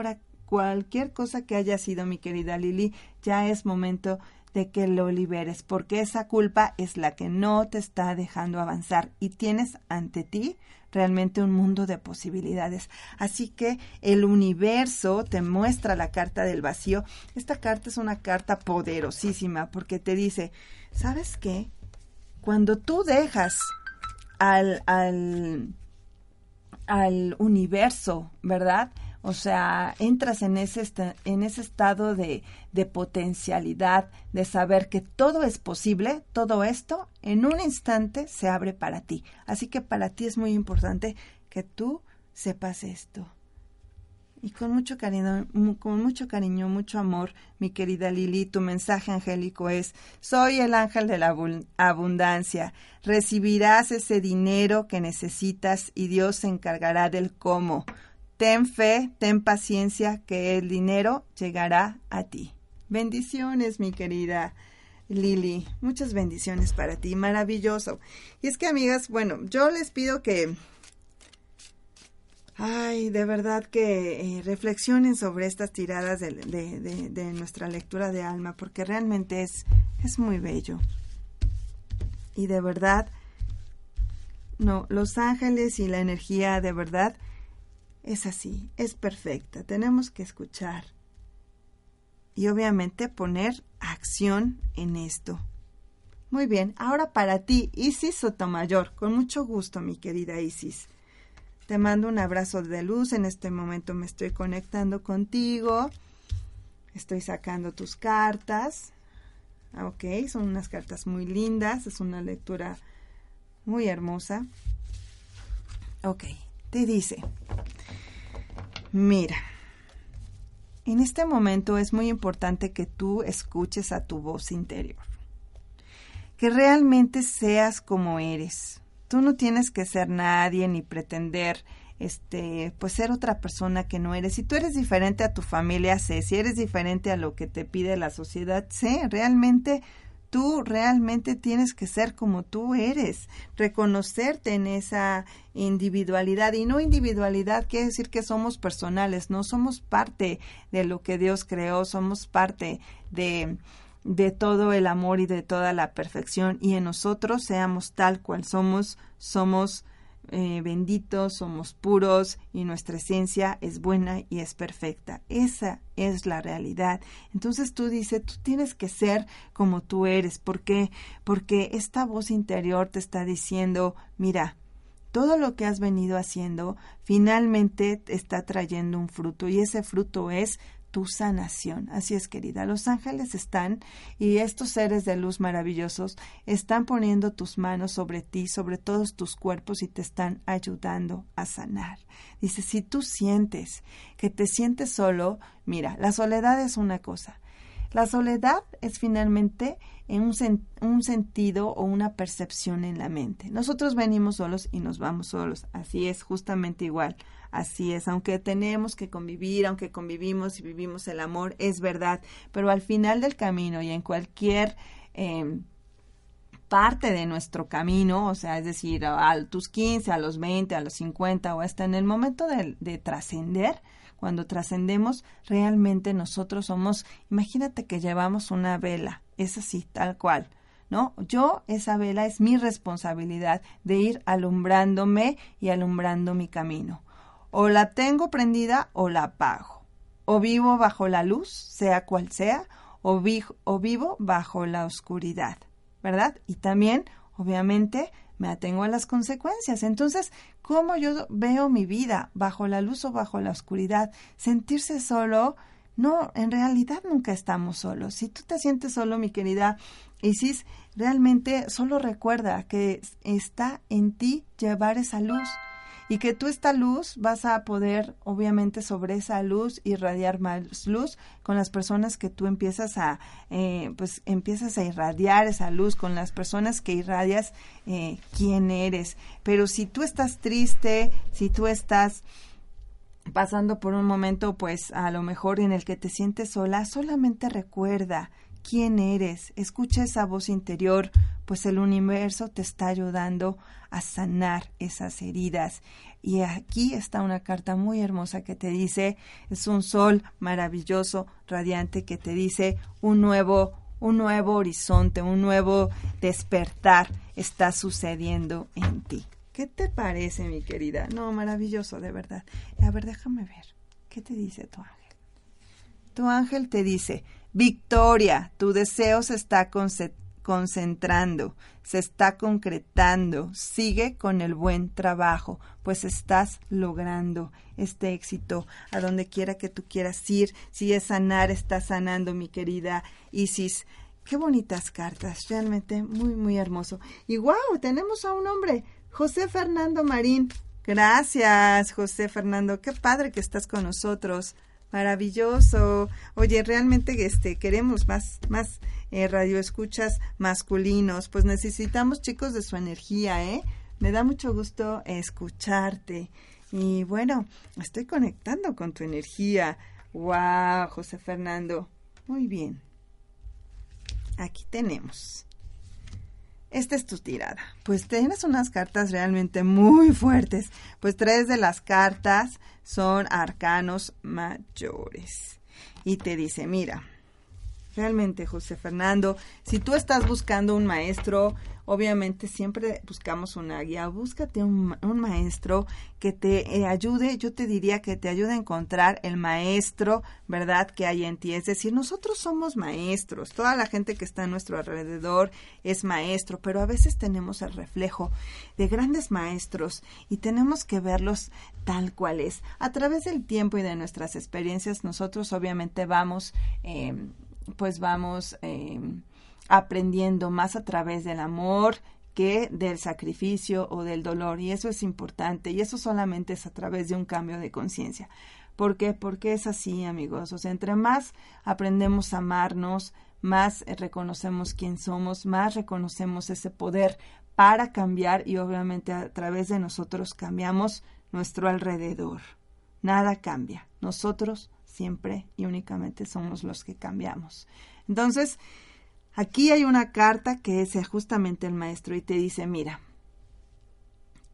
cualquier cosa que haya sido, mi querida Lili, ya es momento de que lo liberes, porque esa culpa es la que no te está dejando avanzar y tienes ante ti realmente un mundo de posibilidades. Así que el universo te muestra la carta del vacío. Esta carta es una carta poderosísima porque te dice, ¿sabes qué? Cuando tú dejas al, al, al universo, ¿verdad? O sea, entras en ese, en ese estado de, de potencialidad, de saber que todo es posible, todo esto en un instante se abre para ti. Así que para ti es muy importante que tú sepas esto. Y con mucho cariño, con mucho cariño, mucho amor, mi querida Lili, tu mensaje angélico es, soy el ángel de la abundancia, recibirás ese dinero que necesitas y Dios se encargará del cómo. Ten fe, ten paciencia, que el dinero llegará a ti. Bendiciones, mi querida Lili. Muchas bendiciones para ti. Maravilloso. Y es que, amigas, bueno, yo les pido que... Ay, de verdad que eh, reflexionen sobre estas tiradas de, de, nuestra lectura de alma, porque realmente es, es muy bello. Y de verdad, no, los ángeles y la energía de verdad es así, es perfecta. Tenemos que escuchar y obviamente poner acción en esto. Muy bien, ahora para ti, Isis Sotomayor, con mucho gusto, mi querida Isis. Te mando un abrazo de luz, en este momento me estoy conectando contigo, estoy sacando tus cartas. Ok, son unas cartas muy lindas, es una lectura muy hermosa. Ok, te dice, Mira, en este momento es muy importante que tú escuches a tu voz interior, que realmente seas como eres. Tú no tienes que ser nadie ni pretender este, pues ser otra persona que no eres. Si tú eres diferente a tu familia, sé. Si eres diferente a lo que te pide la sociedad, sé. Realmente Tú realmente tienes que ser como tú eres, reconocerte en esa individualidad. Y no individualidad quiere decir que somos personales, no somos parte de lo que Dios creó, somos parte de, de todo el amor y de toda la perfección. Y en nosotros seamos tal cual somos, somos eh, benditos, somos puros y nuestra esencia es buena y es perfecta. Esa es la realidad. Entonces tú dices, tú tienes que ser como tú eres. ¿Por qué? Porque esta voz interior te está diciendo, mira, todo lo que has venido haciendo finalmente está trayendo un fruto y ese fruto es tu sanación. Así es, querida. Los ángeles están y estos seres de luz maravillosos están poniendo tus manos sobre ti, sobre todos tus cuerpos y te están ayudando a sanar. Dice, si tú sientes que te sientes solo, mira, la soledad es una cosa, La soledad es finalmente en un, un, sentido o una percepción en la mente. Nosotros venimos solos y nos vamos solos. Así es, justamente igual. Así es, aunque tenemos que convivir, aunque convivimos y vivimos el amor, es verdad. Pero al final del camino y en cualquier... Eh, parte de nuestro camino, o sea, es decir, a, tus 15, a los 20, a los 50 o hasta en el momento de trascender, cuando trascendemos, realmente nosotros somos, imagínate que llevamos una vela, es así, tal cual, ¿no? Yo, esa vela es mi responsabilidad de ir alumbrándome y alumbrando mi camino. O la tengo prendida o la apago. O vivo bajo la luz, sea cual sea, o, o vivo bajo la oscuridad. ¿verdad? Y también, obviamente, me atengo a las consecuencias. Entonces, ¿cómo yo veo mi vida bajo la luz o bajo la oscuridad? Sentirse solo, no, en realidad nunca estamos solos. Si tú te sientes solo, mi querida Isis, realmente solo recuerda que está en ti llevar esa luz y que tú esta luz vas a poder obviamente sobre esa luz irradiar más luz con las personas que tú empiezas a eh, pues empiezas a irradiar esa luz con las personas que irradias eh, quién eres. Pero si tú estás triste si tú estás pasando por un momento pues a lo mejor en el que te sientes sola solamente recuerda quién eres, escucha esa voz interior, pues el universo te está ayudando a sanar esas heridas. Y aquí está una carta muy hermosa que te dice, es un sol maravilloso, radiante, que te dice un nuevo, un nuevo horizonte, un nuevo despertar está sucediendo en ti. ¿Qué te parece, mi querida? No, maravilloso, de verdad. A ver, déjame ver. ¿Qué te dice tu ángel? Tu ángel te dice, Victoria, tu deseo se está concentrando, se está concretando, sigue con el buen trabajo, pues estás logrando este éxito a donde quiera que tú quieras ir. Si es sanar, está sanando, mi querida Isis. Qué bonitas cartas, realmente muy, muy hermoso. Y wow, tenemos a un hombre, José Fernando Marín. Gracias, José Fernando. Qué padre que estás con nosotros. Maravilloso. Oye, realmente este queremos más más eh, radioescuchas masculinos, pues necesitamos chicos de su energía, ¿eh? Me da mucho gusto escucharte. Y bueno, estoy conectando con tu energía. Wow, José Fernando. Muy bien. Aquí tenemos. Esta es tu tirada. Pues tienes unas cartas realmente muy fuertes. Pues tres de las cartas son arcanos mayores. Y te dice, mira, realmente José Fernando, si tú estás buscando un maestro, obviamente siempre buscamos una guía, búscate un, maestro que te eh, ayude, yo te diría que te ayude a encontrar el maestro, ¿verdad?, que hay en ti. Es decir, nosotros somos maestros, toda la gente que está a nuestro alrededor es maestro, pero a veces tenemos el reflejo de grandes maestros y tenemos que verlos tal cual es. A través del tiempo y de nuestras experiencias, nosotros obviamente vamos, eh, pues vamos... Eh, aprendiendo más a través del amor que del sacrificio o del dolor. Y eso es importante. Y eso solamente es a través de un cambio de conciencia. ¿Por qué? Porque es así, amigos. O sea, entre más aprendemos a amarnos, más reconocemos quién somos, más reconocemos ese poder para cambiar y obviamente a través de nosotros cambiamos nuestro alrededor. Nada cambia. Nosotros siempre y únicamente somos los que cambiamos. Entonces, Aquí hay una carta que es justamente el maestro y te dice, mira,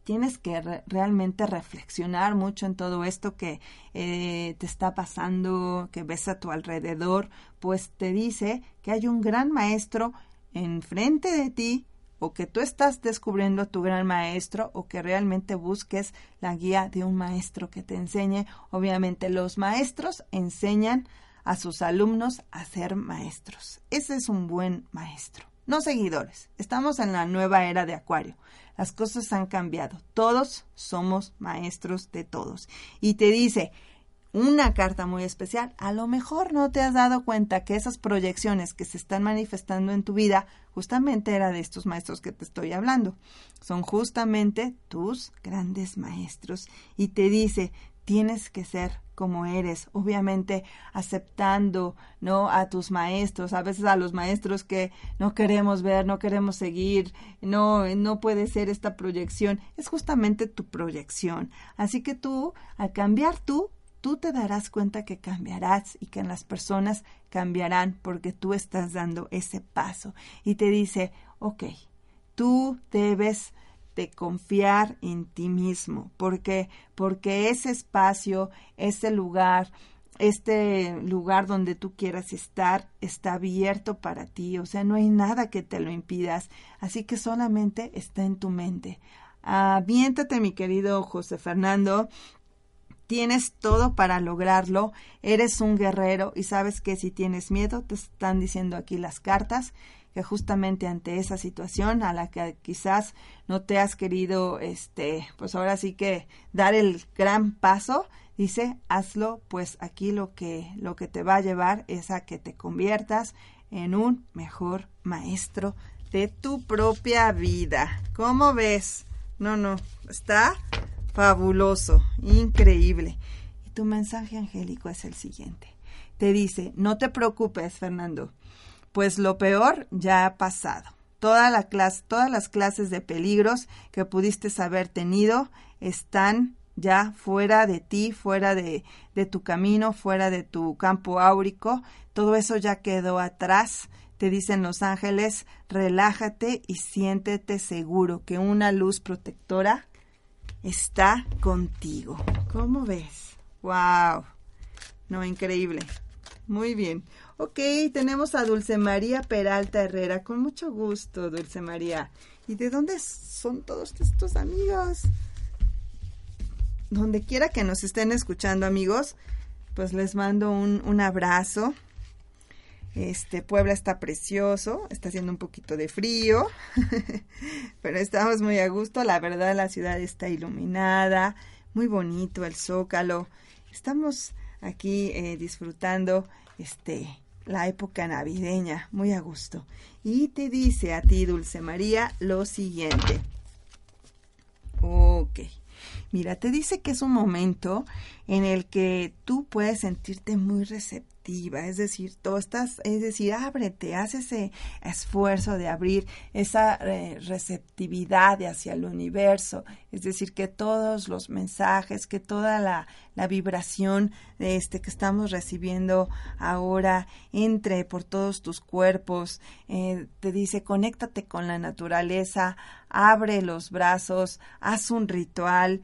tienes que realmente reflexionar mucho en todo esto que eh, te está pasando, que ves a tu alrededor, pues te dice que hay un gran maestro enfrente de ti o que tú estás descubriendo a tu gran maestro o que realmente busques la guía de un maestro que te enseñe. Obviamente los maestros enseñan a sus alumnos a ser maestros. Ese es un buen maestro. No seguidores. Estamos en la nueva era de Acuario. Las cosas han cambiado. Todos somos maestros de todos. Y te dice una carta muy especial. A lo mejor no te has dado cuenta que esas proyecciones que se están manifestando en tu vida justamente era de estos maestros que te estoy hablando. Son justamente tus grandes maestros. Y te dice, tienes que ser como eres, obviamente aceptando, ¿no? A tus maestros, a veces a los maestros que no queremos ver, no queremos seguir, no, no puede ser esta proyección, es justamente tu proyección. Así que tú, al cambiar tú, tú te darás cuenta que cambiarás y que las personas cambiarán porque tú estás dando ese paso. Y te dice, ok, tú debes de confiar en ti mismo, porque porque ese espacio, ese lugar, este lugar donde tú quieras estar está abierto para ti, o sea, no hay nada que te lo impidas, así que solamente está en tu mente. Aviéntate, mi querido José Fernando, tienes todo para lograrlo, eres un guerrero y sabes que si tienes miedo, te están diciendo aquí las cartas, que justamente ante esa situación a la que quizás no te has querido, este, pues ahora sí que dar el gran paso, dice, hazlo, pues aquí lo que, lo que te va a llevar es a que te conviertas en un mejor maestro de tu propia vida. ¿Cómo ves? No, no, está fabuloso, increíble. Y tu mensaje angélico es el siguiente. Te dice, no te preocupes, Fernando pues lo peor ya ha pasado. Toda la clase, todas las clases de peligros que pudiste haber tenido están ya fuera de ti, fuera de, de tu camino, fuera de tu campo áurico. Todo eso ya quedó atrás. Te dicen los ángeles, relájate y siéntete seguro que una luz protectora está contigo. ¿Cómo ves? ¡Wow! No, increíble. Muy bien. Ok, tenemos a Dulce María Peralta Herrera. Con mucho gusto, Dulce María. ¿Y de dónde son todos estos amigos? Donde quiera que nos estén escuchando, amigos, pues les mando un, un abrazo. Este, Puebla está precioso, está haciendo un poquito de frío, pero estamos muy a gusto. La verdad, la ciudad está iluminada, muy bonito el zócalo. Estamos aquí eh, disfrutando este la época navideña, muy a gusto. Y te dice a ti, Dulce María, lo siguiente. Ok. Mira, te dice que es un momento en el que tú puedes sentirte muy receptivo es decir, tú es decir, ábrete, haz ese esfuerzo de abrir esa eh, receptividad hacia el universo, es decir, que todos los mensajes, que toda la, la vibración este que estamos recibiendo ahora entre por todos tus cuerpos, eh, te dice, conéctate con la naturaleza, abre los brazos, haz un ritual,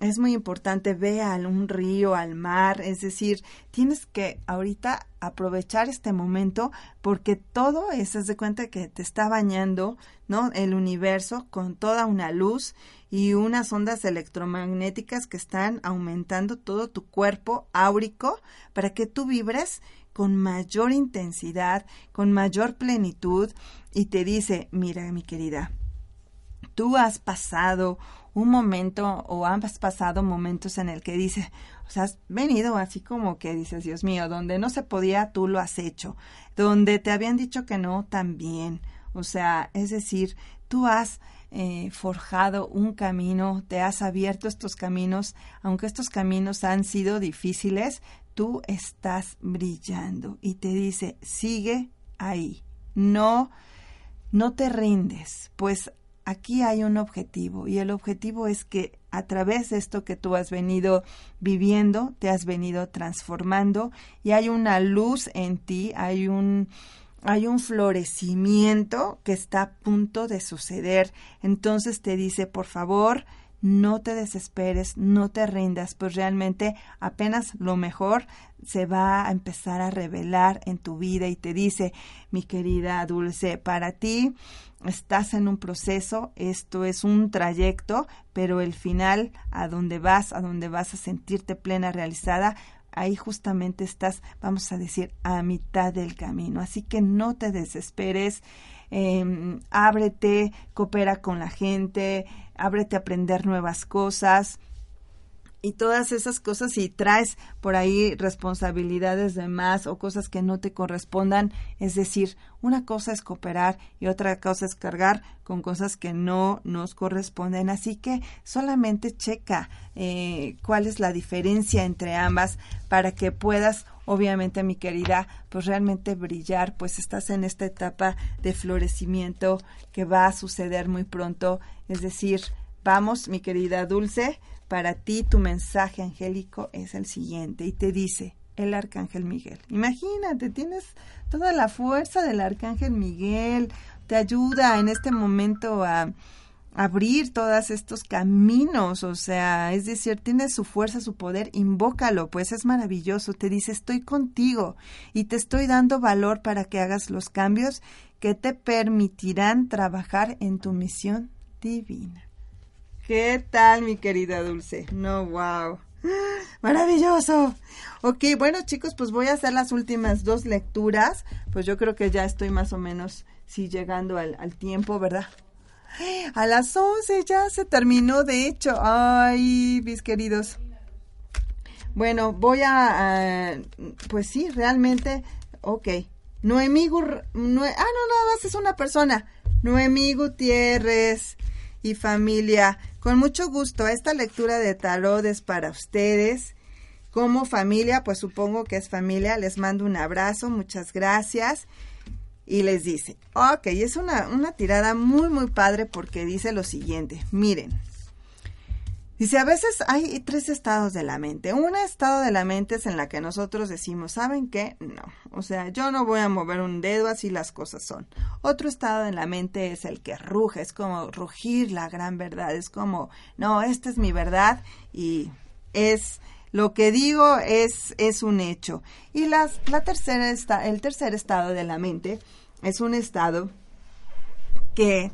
es muy importante, ve a un río, al mar, es decir, tienes que ahorita aprovechar este momento porque todo es de cuenta que te está bañando, ¿no? El universo con toda una luz y unas ondas electromagnéticas que están aumentando todo tu cuerpo áurico para que tú vibres con mayor intensidad, con mayor plenitud y te dice, mira mi querida, tú has pasado un momento o has pasado momentos en el que dices, o sea, has venido así como que dices, Dios mío, donde no se podía, tú lo has hecho, donde te habían dicho que no, también. O sea, es decir, tú has eh, forjado un camino, te has abierto estos caminos, aunque estos caminos han sido difíciles, tú estás brillando y te dice, sigue ahí, no, no te rindes, pues aquí hay un objetivo y el objetivo es que a través de esto que tú has venido viviendo, te has venido transformando y hay una luz en ti, hay un hay un florecimiento que está a punto de suceder. Entonces te dice, por favor, no te desesperes, no te rindas, pues realmente apenas lo mejor se va a empezar a revelar en tu vida y te dice, mi querida Dulce, para ti estás en un proceso, esto es un trayecto, pero el final, a donde vas, a donde vas a sentirte plena, realizada, ahí justamente estás, vamos a decir, a mitad del camino. Así que no te desesperes, eh, ábrete, coopera con la gente, ábrete a aprender nuevas cosas. Y todas esas cosas, si traes por ahí responsabilidades de más o cosas que no te correspondan, es decir, una cosa es cooperar y otra cosa es cargar con cosas que no nos corresponden. Así que solamente checa eh, cuál es la diferencia entre ambas para que puedas obviamente mi querida, pues realmente brillar, pues estás en esta etapa de florecimiento que va a suceder muy pronto, es decir, vamos mi querida Dulce, para ti tu mensaje angélico es el siguiente y te dice el arcángel Miguel. Imagínate, tienes toda la fuerza del arcángel Miguel, te ayuda en este momento a abrir todos estos caminos, o sea, es decir, tiene su fuerza, su poder, invócalo, pues es maravilloso, te dice, estoy contigo y te estoy dando valor para que hagas los cambios que te permitirán trabajar en tu misión divina. ¿Qué tal, mi querida Dulce? No, wow. Maravilloso. Ok, bueno chicos, pues voy a hacer las últimas dos lecturas. Pues yo creo que ya estoy más o menos, sí, llegando al, tiempo, ¿verdad? A las once ya se terminó, de hecho. Ay, mis queridos. Bueno, voy a, pues sí, realmente, ok. Noemí Gur, ah, no, nada más es una persona. Noemí Gutiérrez y familia. Con mucho gusto, esta lectura de tarot es para ustedes. Como familia, pues supongo que es familia, les mando un abrazo, muchas gracias y les dice, ok, es una, una tirada muy, muy padre porque dice lo siguiente, miren, dice, a veces hay tres estados de la mente. Un estado de la mente es en la que nosotros decimos, ¿saben qué? No, o sea, yo no voy a mover un dedo, así las cosas son. Otro estado de la mente es el que ruge, es como rugir la gran verdad, es como, no, esta es mi verdad y es lo que digo es, es un hecho. Y las, la tercera el tercer estado de la mente es un estado que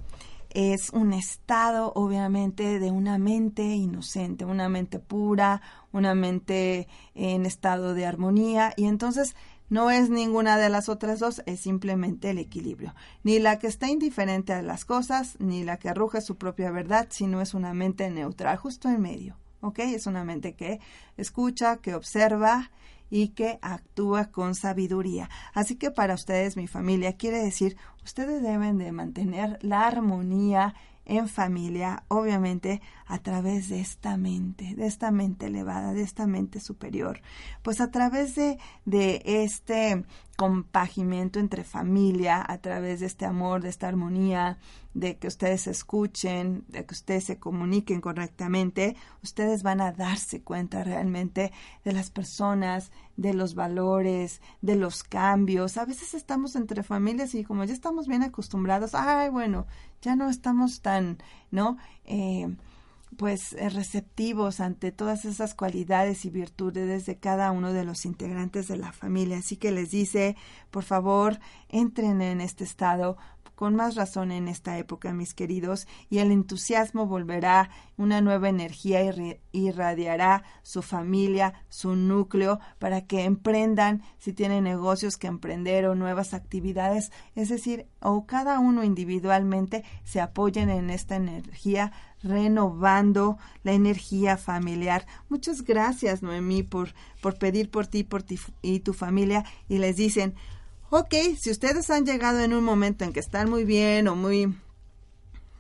es un estado obviamente de una mente inocente, una mente pura, una mente en estado de armonía y entonces no es ninguna de las otras dos, es simplemente el equilibrio. Ni la que está indiferente a las cosas, ni la que arroja su propia verdad, sino es una mente neutral, justo en medio. ¿ok? Es una mente que escucha, que observa y que actúa con sabiduría. Así que para ustedes, mi familia, quiere decir, ustedes deben de mantener la armonía en familia, obviamente a través de esta mente, de esta mente elevada, de esta mente superior, pues a través de, de este compagimiento entre familia, a través de este amor, de esta armonía, de que ustedes escuchen, de que ustedes se comuniquen correctamente, ustedes van a darse cuenta realmente de las personas, de los valores, de los cambios. A veces estamos entre familias y como ya estamos bien acostumbrados, ay, bueno, ya no estamos tan, ¿no? Eh, pues eh, receptivos ante todas esas cualidades y virtudes de cada uno de los integrantes de la familia. Así que les dice, por favor, entren en este estado, con más razón en esta época, mis queridos, y el entusiasmo volverá, una nueva energía irradiará su familia, su núcleo, para que emprendan, si tienen negocios que emprender o nuevas actividades, es decir, o cada uno individualmente se apoyen en esta energía renovando la energía familiar. Muchas gracias, Noemí, por, por pedir por ti, por ti y tu familia. Y les dicen, ok, si ustedes han llegado en un momento en que están muy bien o muy,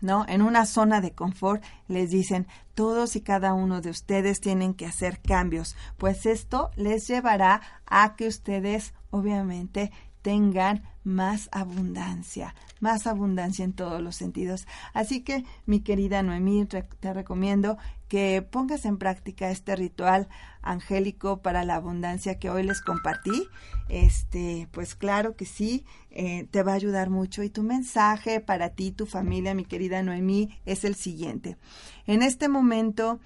¿no? En una zona de confort, les dicen, todos y cada uno de ustedes tienen que hacer cambios, pues esto les llevará a que ustedes, obviamente, tengan más abundancia, más abundancia en todos los sentidos. Así que, mi querida Noemí, te recomiendo que pongas en práctica este ritual angélico para la abundancia que hoy les compartí. Este, pues claro que sí, eh, te va a ayudar mucho. Y tu mensaje para ti, tu familia, mi querida Noemí, es el siguiente. En este momento,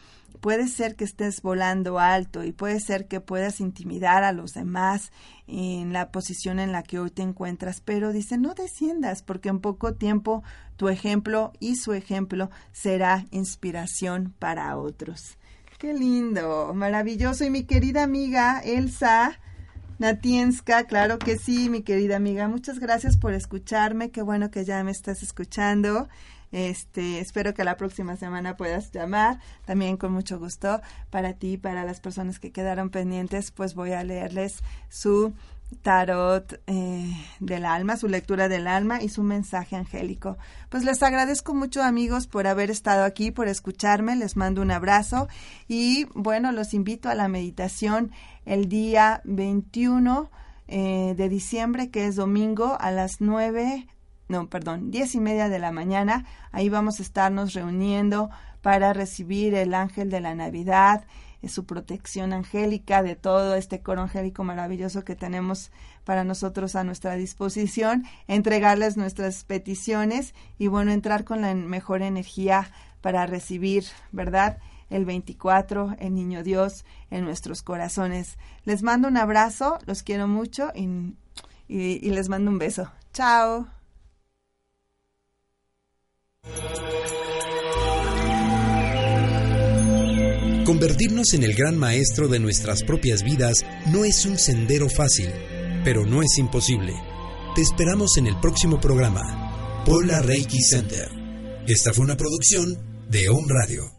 puede ser que estés volando alto y puede ser que puedas intimidar a los demás en la posición en la que hoy te encuentras, pero dice, no desciendas porque en poco tiempo tu ejemplo y su ejemplo será inspiración para otros. Qué lindo, maravilloso. Y mi querida amiga Elsa, Natienska, claro que sí, mi querida amiga. Muchas gracias por escucharme. Qué bueno que ya me estás escuchando. Este, espero que la próxima semana puedas llamar. También con mucho gusto para ti, para las personas que quedaron pendientes, pues voy a leerles su tarot eh, del alma, su lectura del alma y su mensaje angélico. Pues les agradezco mucho amigos por haber estado aquí, por escucharme, les mando un abrazo y bueno, los invito a la meditación el día 21 eh, de diciembre, que es domingo a las 9, no, perdón, diez y media de la mañana. Ahí vamos a estarnos reuniendo para recibir el ángel de la Navidad su protección angélica, de todo este coro angélico maravilloso que tenemos para nosotros a nuestra disposición, entregarles nuestras peticiones y bueno, entrar con la mejor energía para recibir, ¿verdad? El 24, el Niño Dios en nuestros corazones. Les mando un abrazo, los quiero mucho y, y les mando un beso. Chao. Convertirnos en el gran maestro de nuestras propias vidas no es un sendero fácil, pero no es imposible. Te esperamos en el próximo programa. Pola Reiki Center. Esta fue una producción de Home Radio.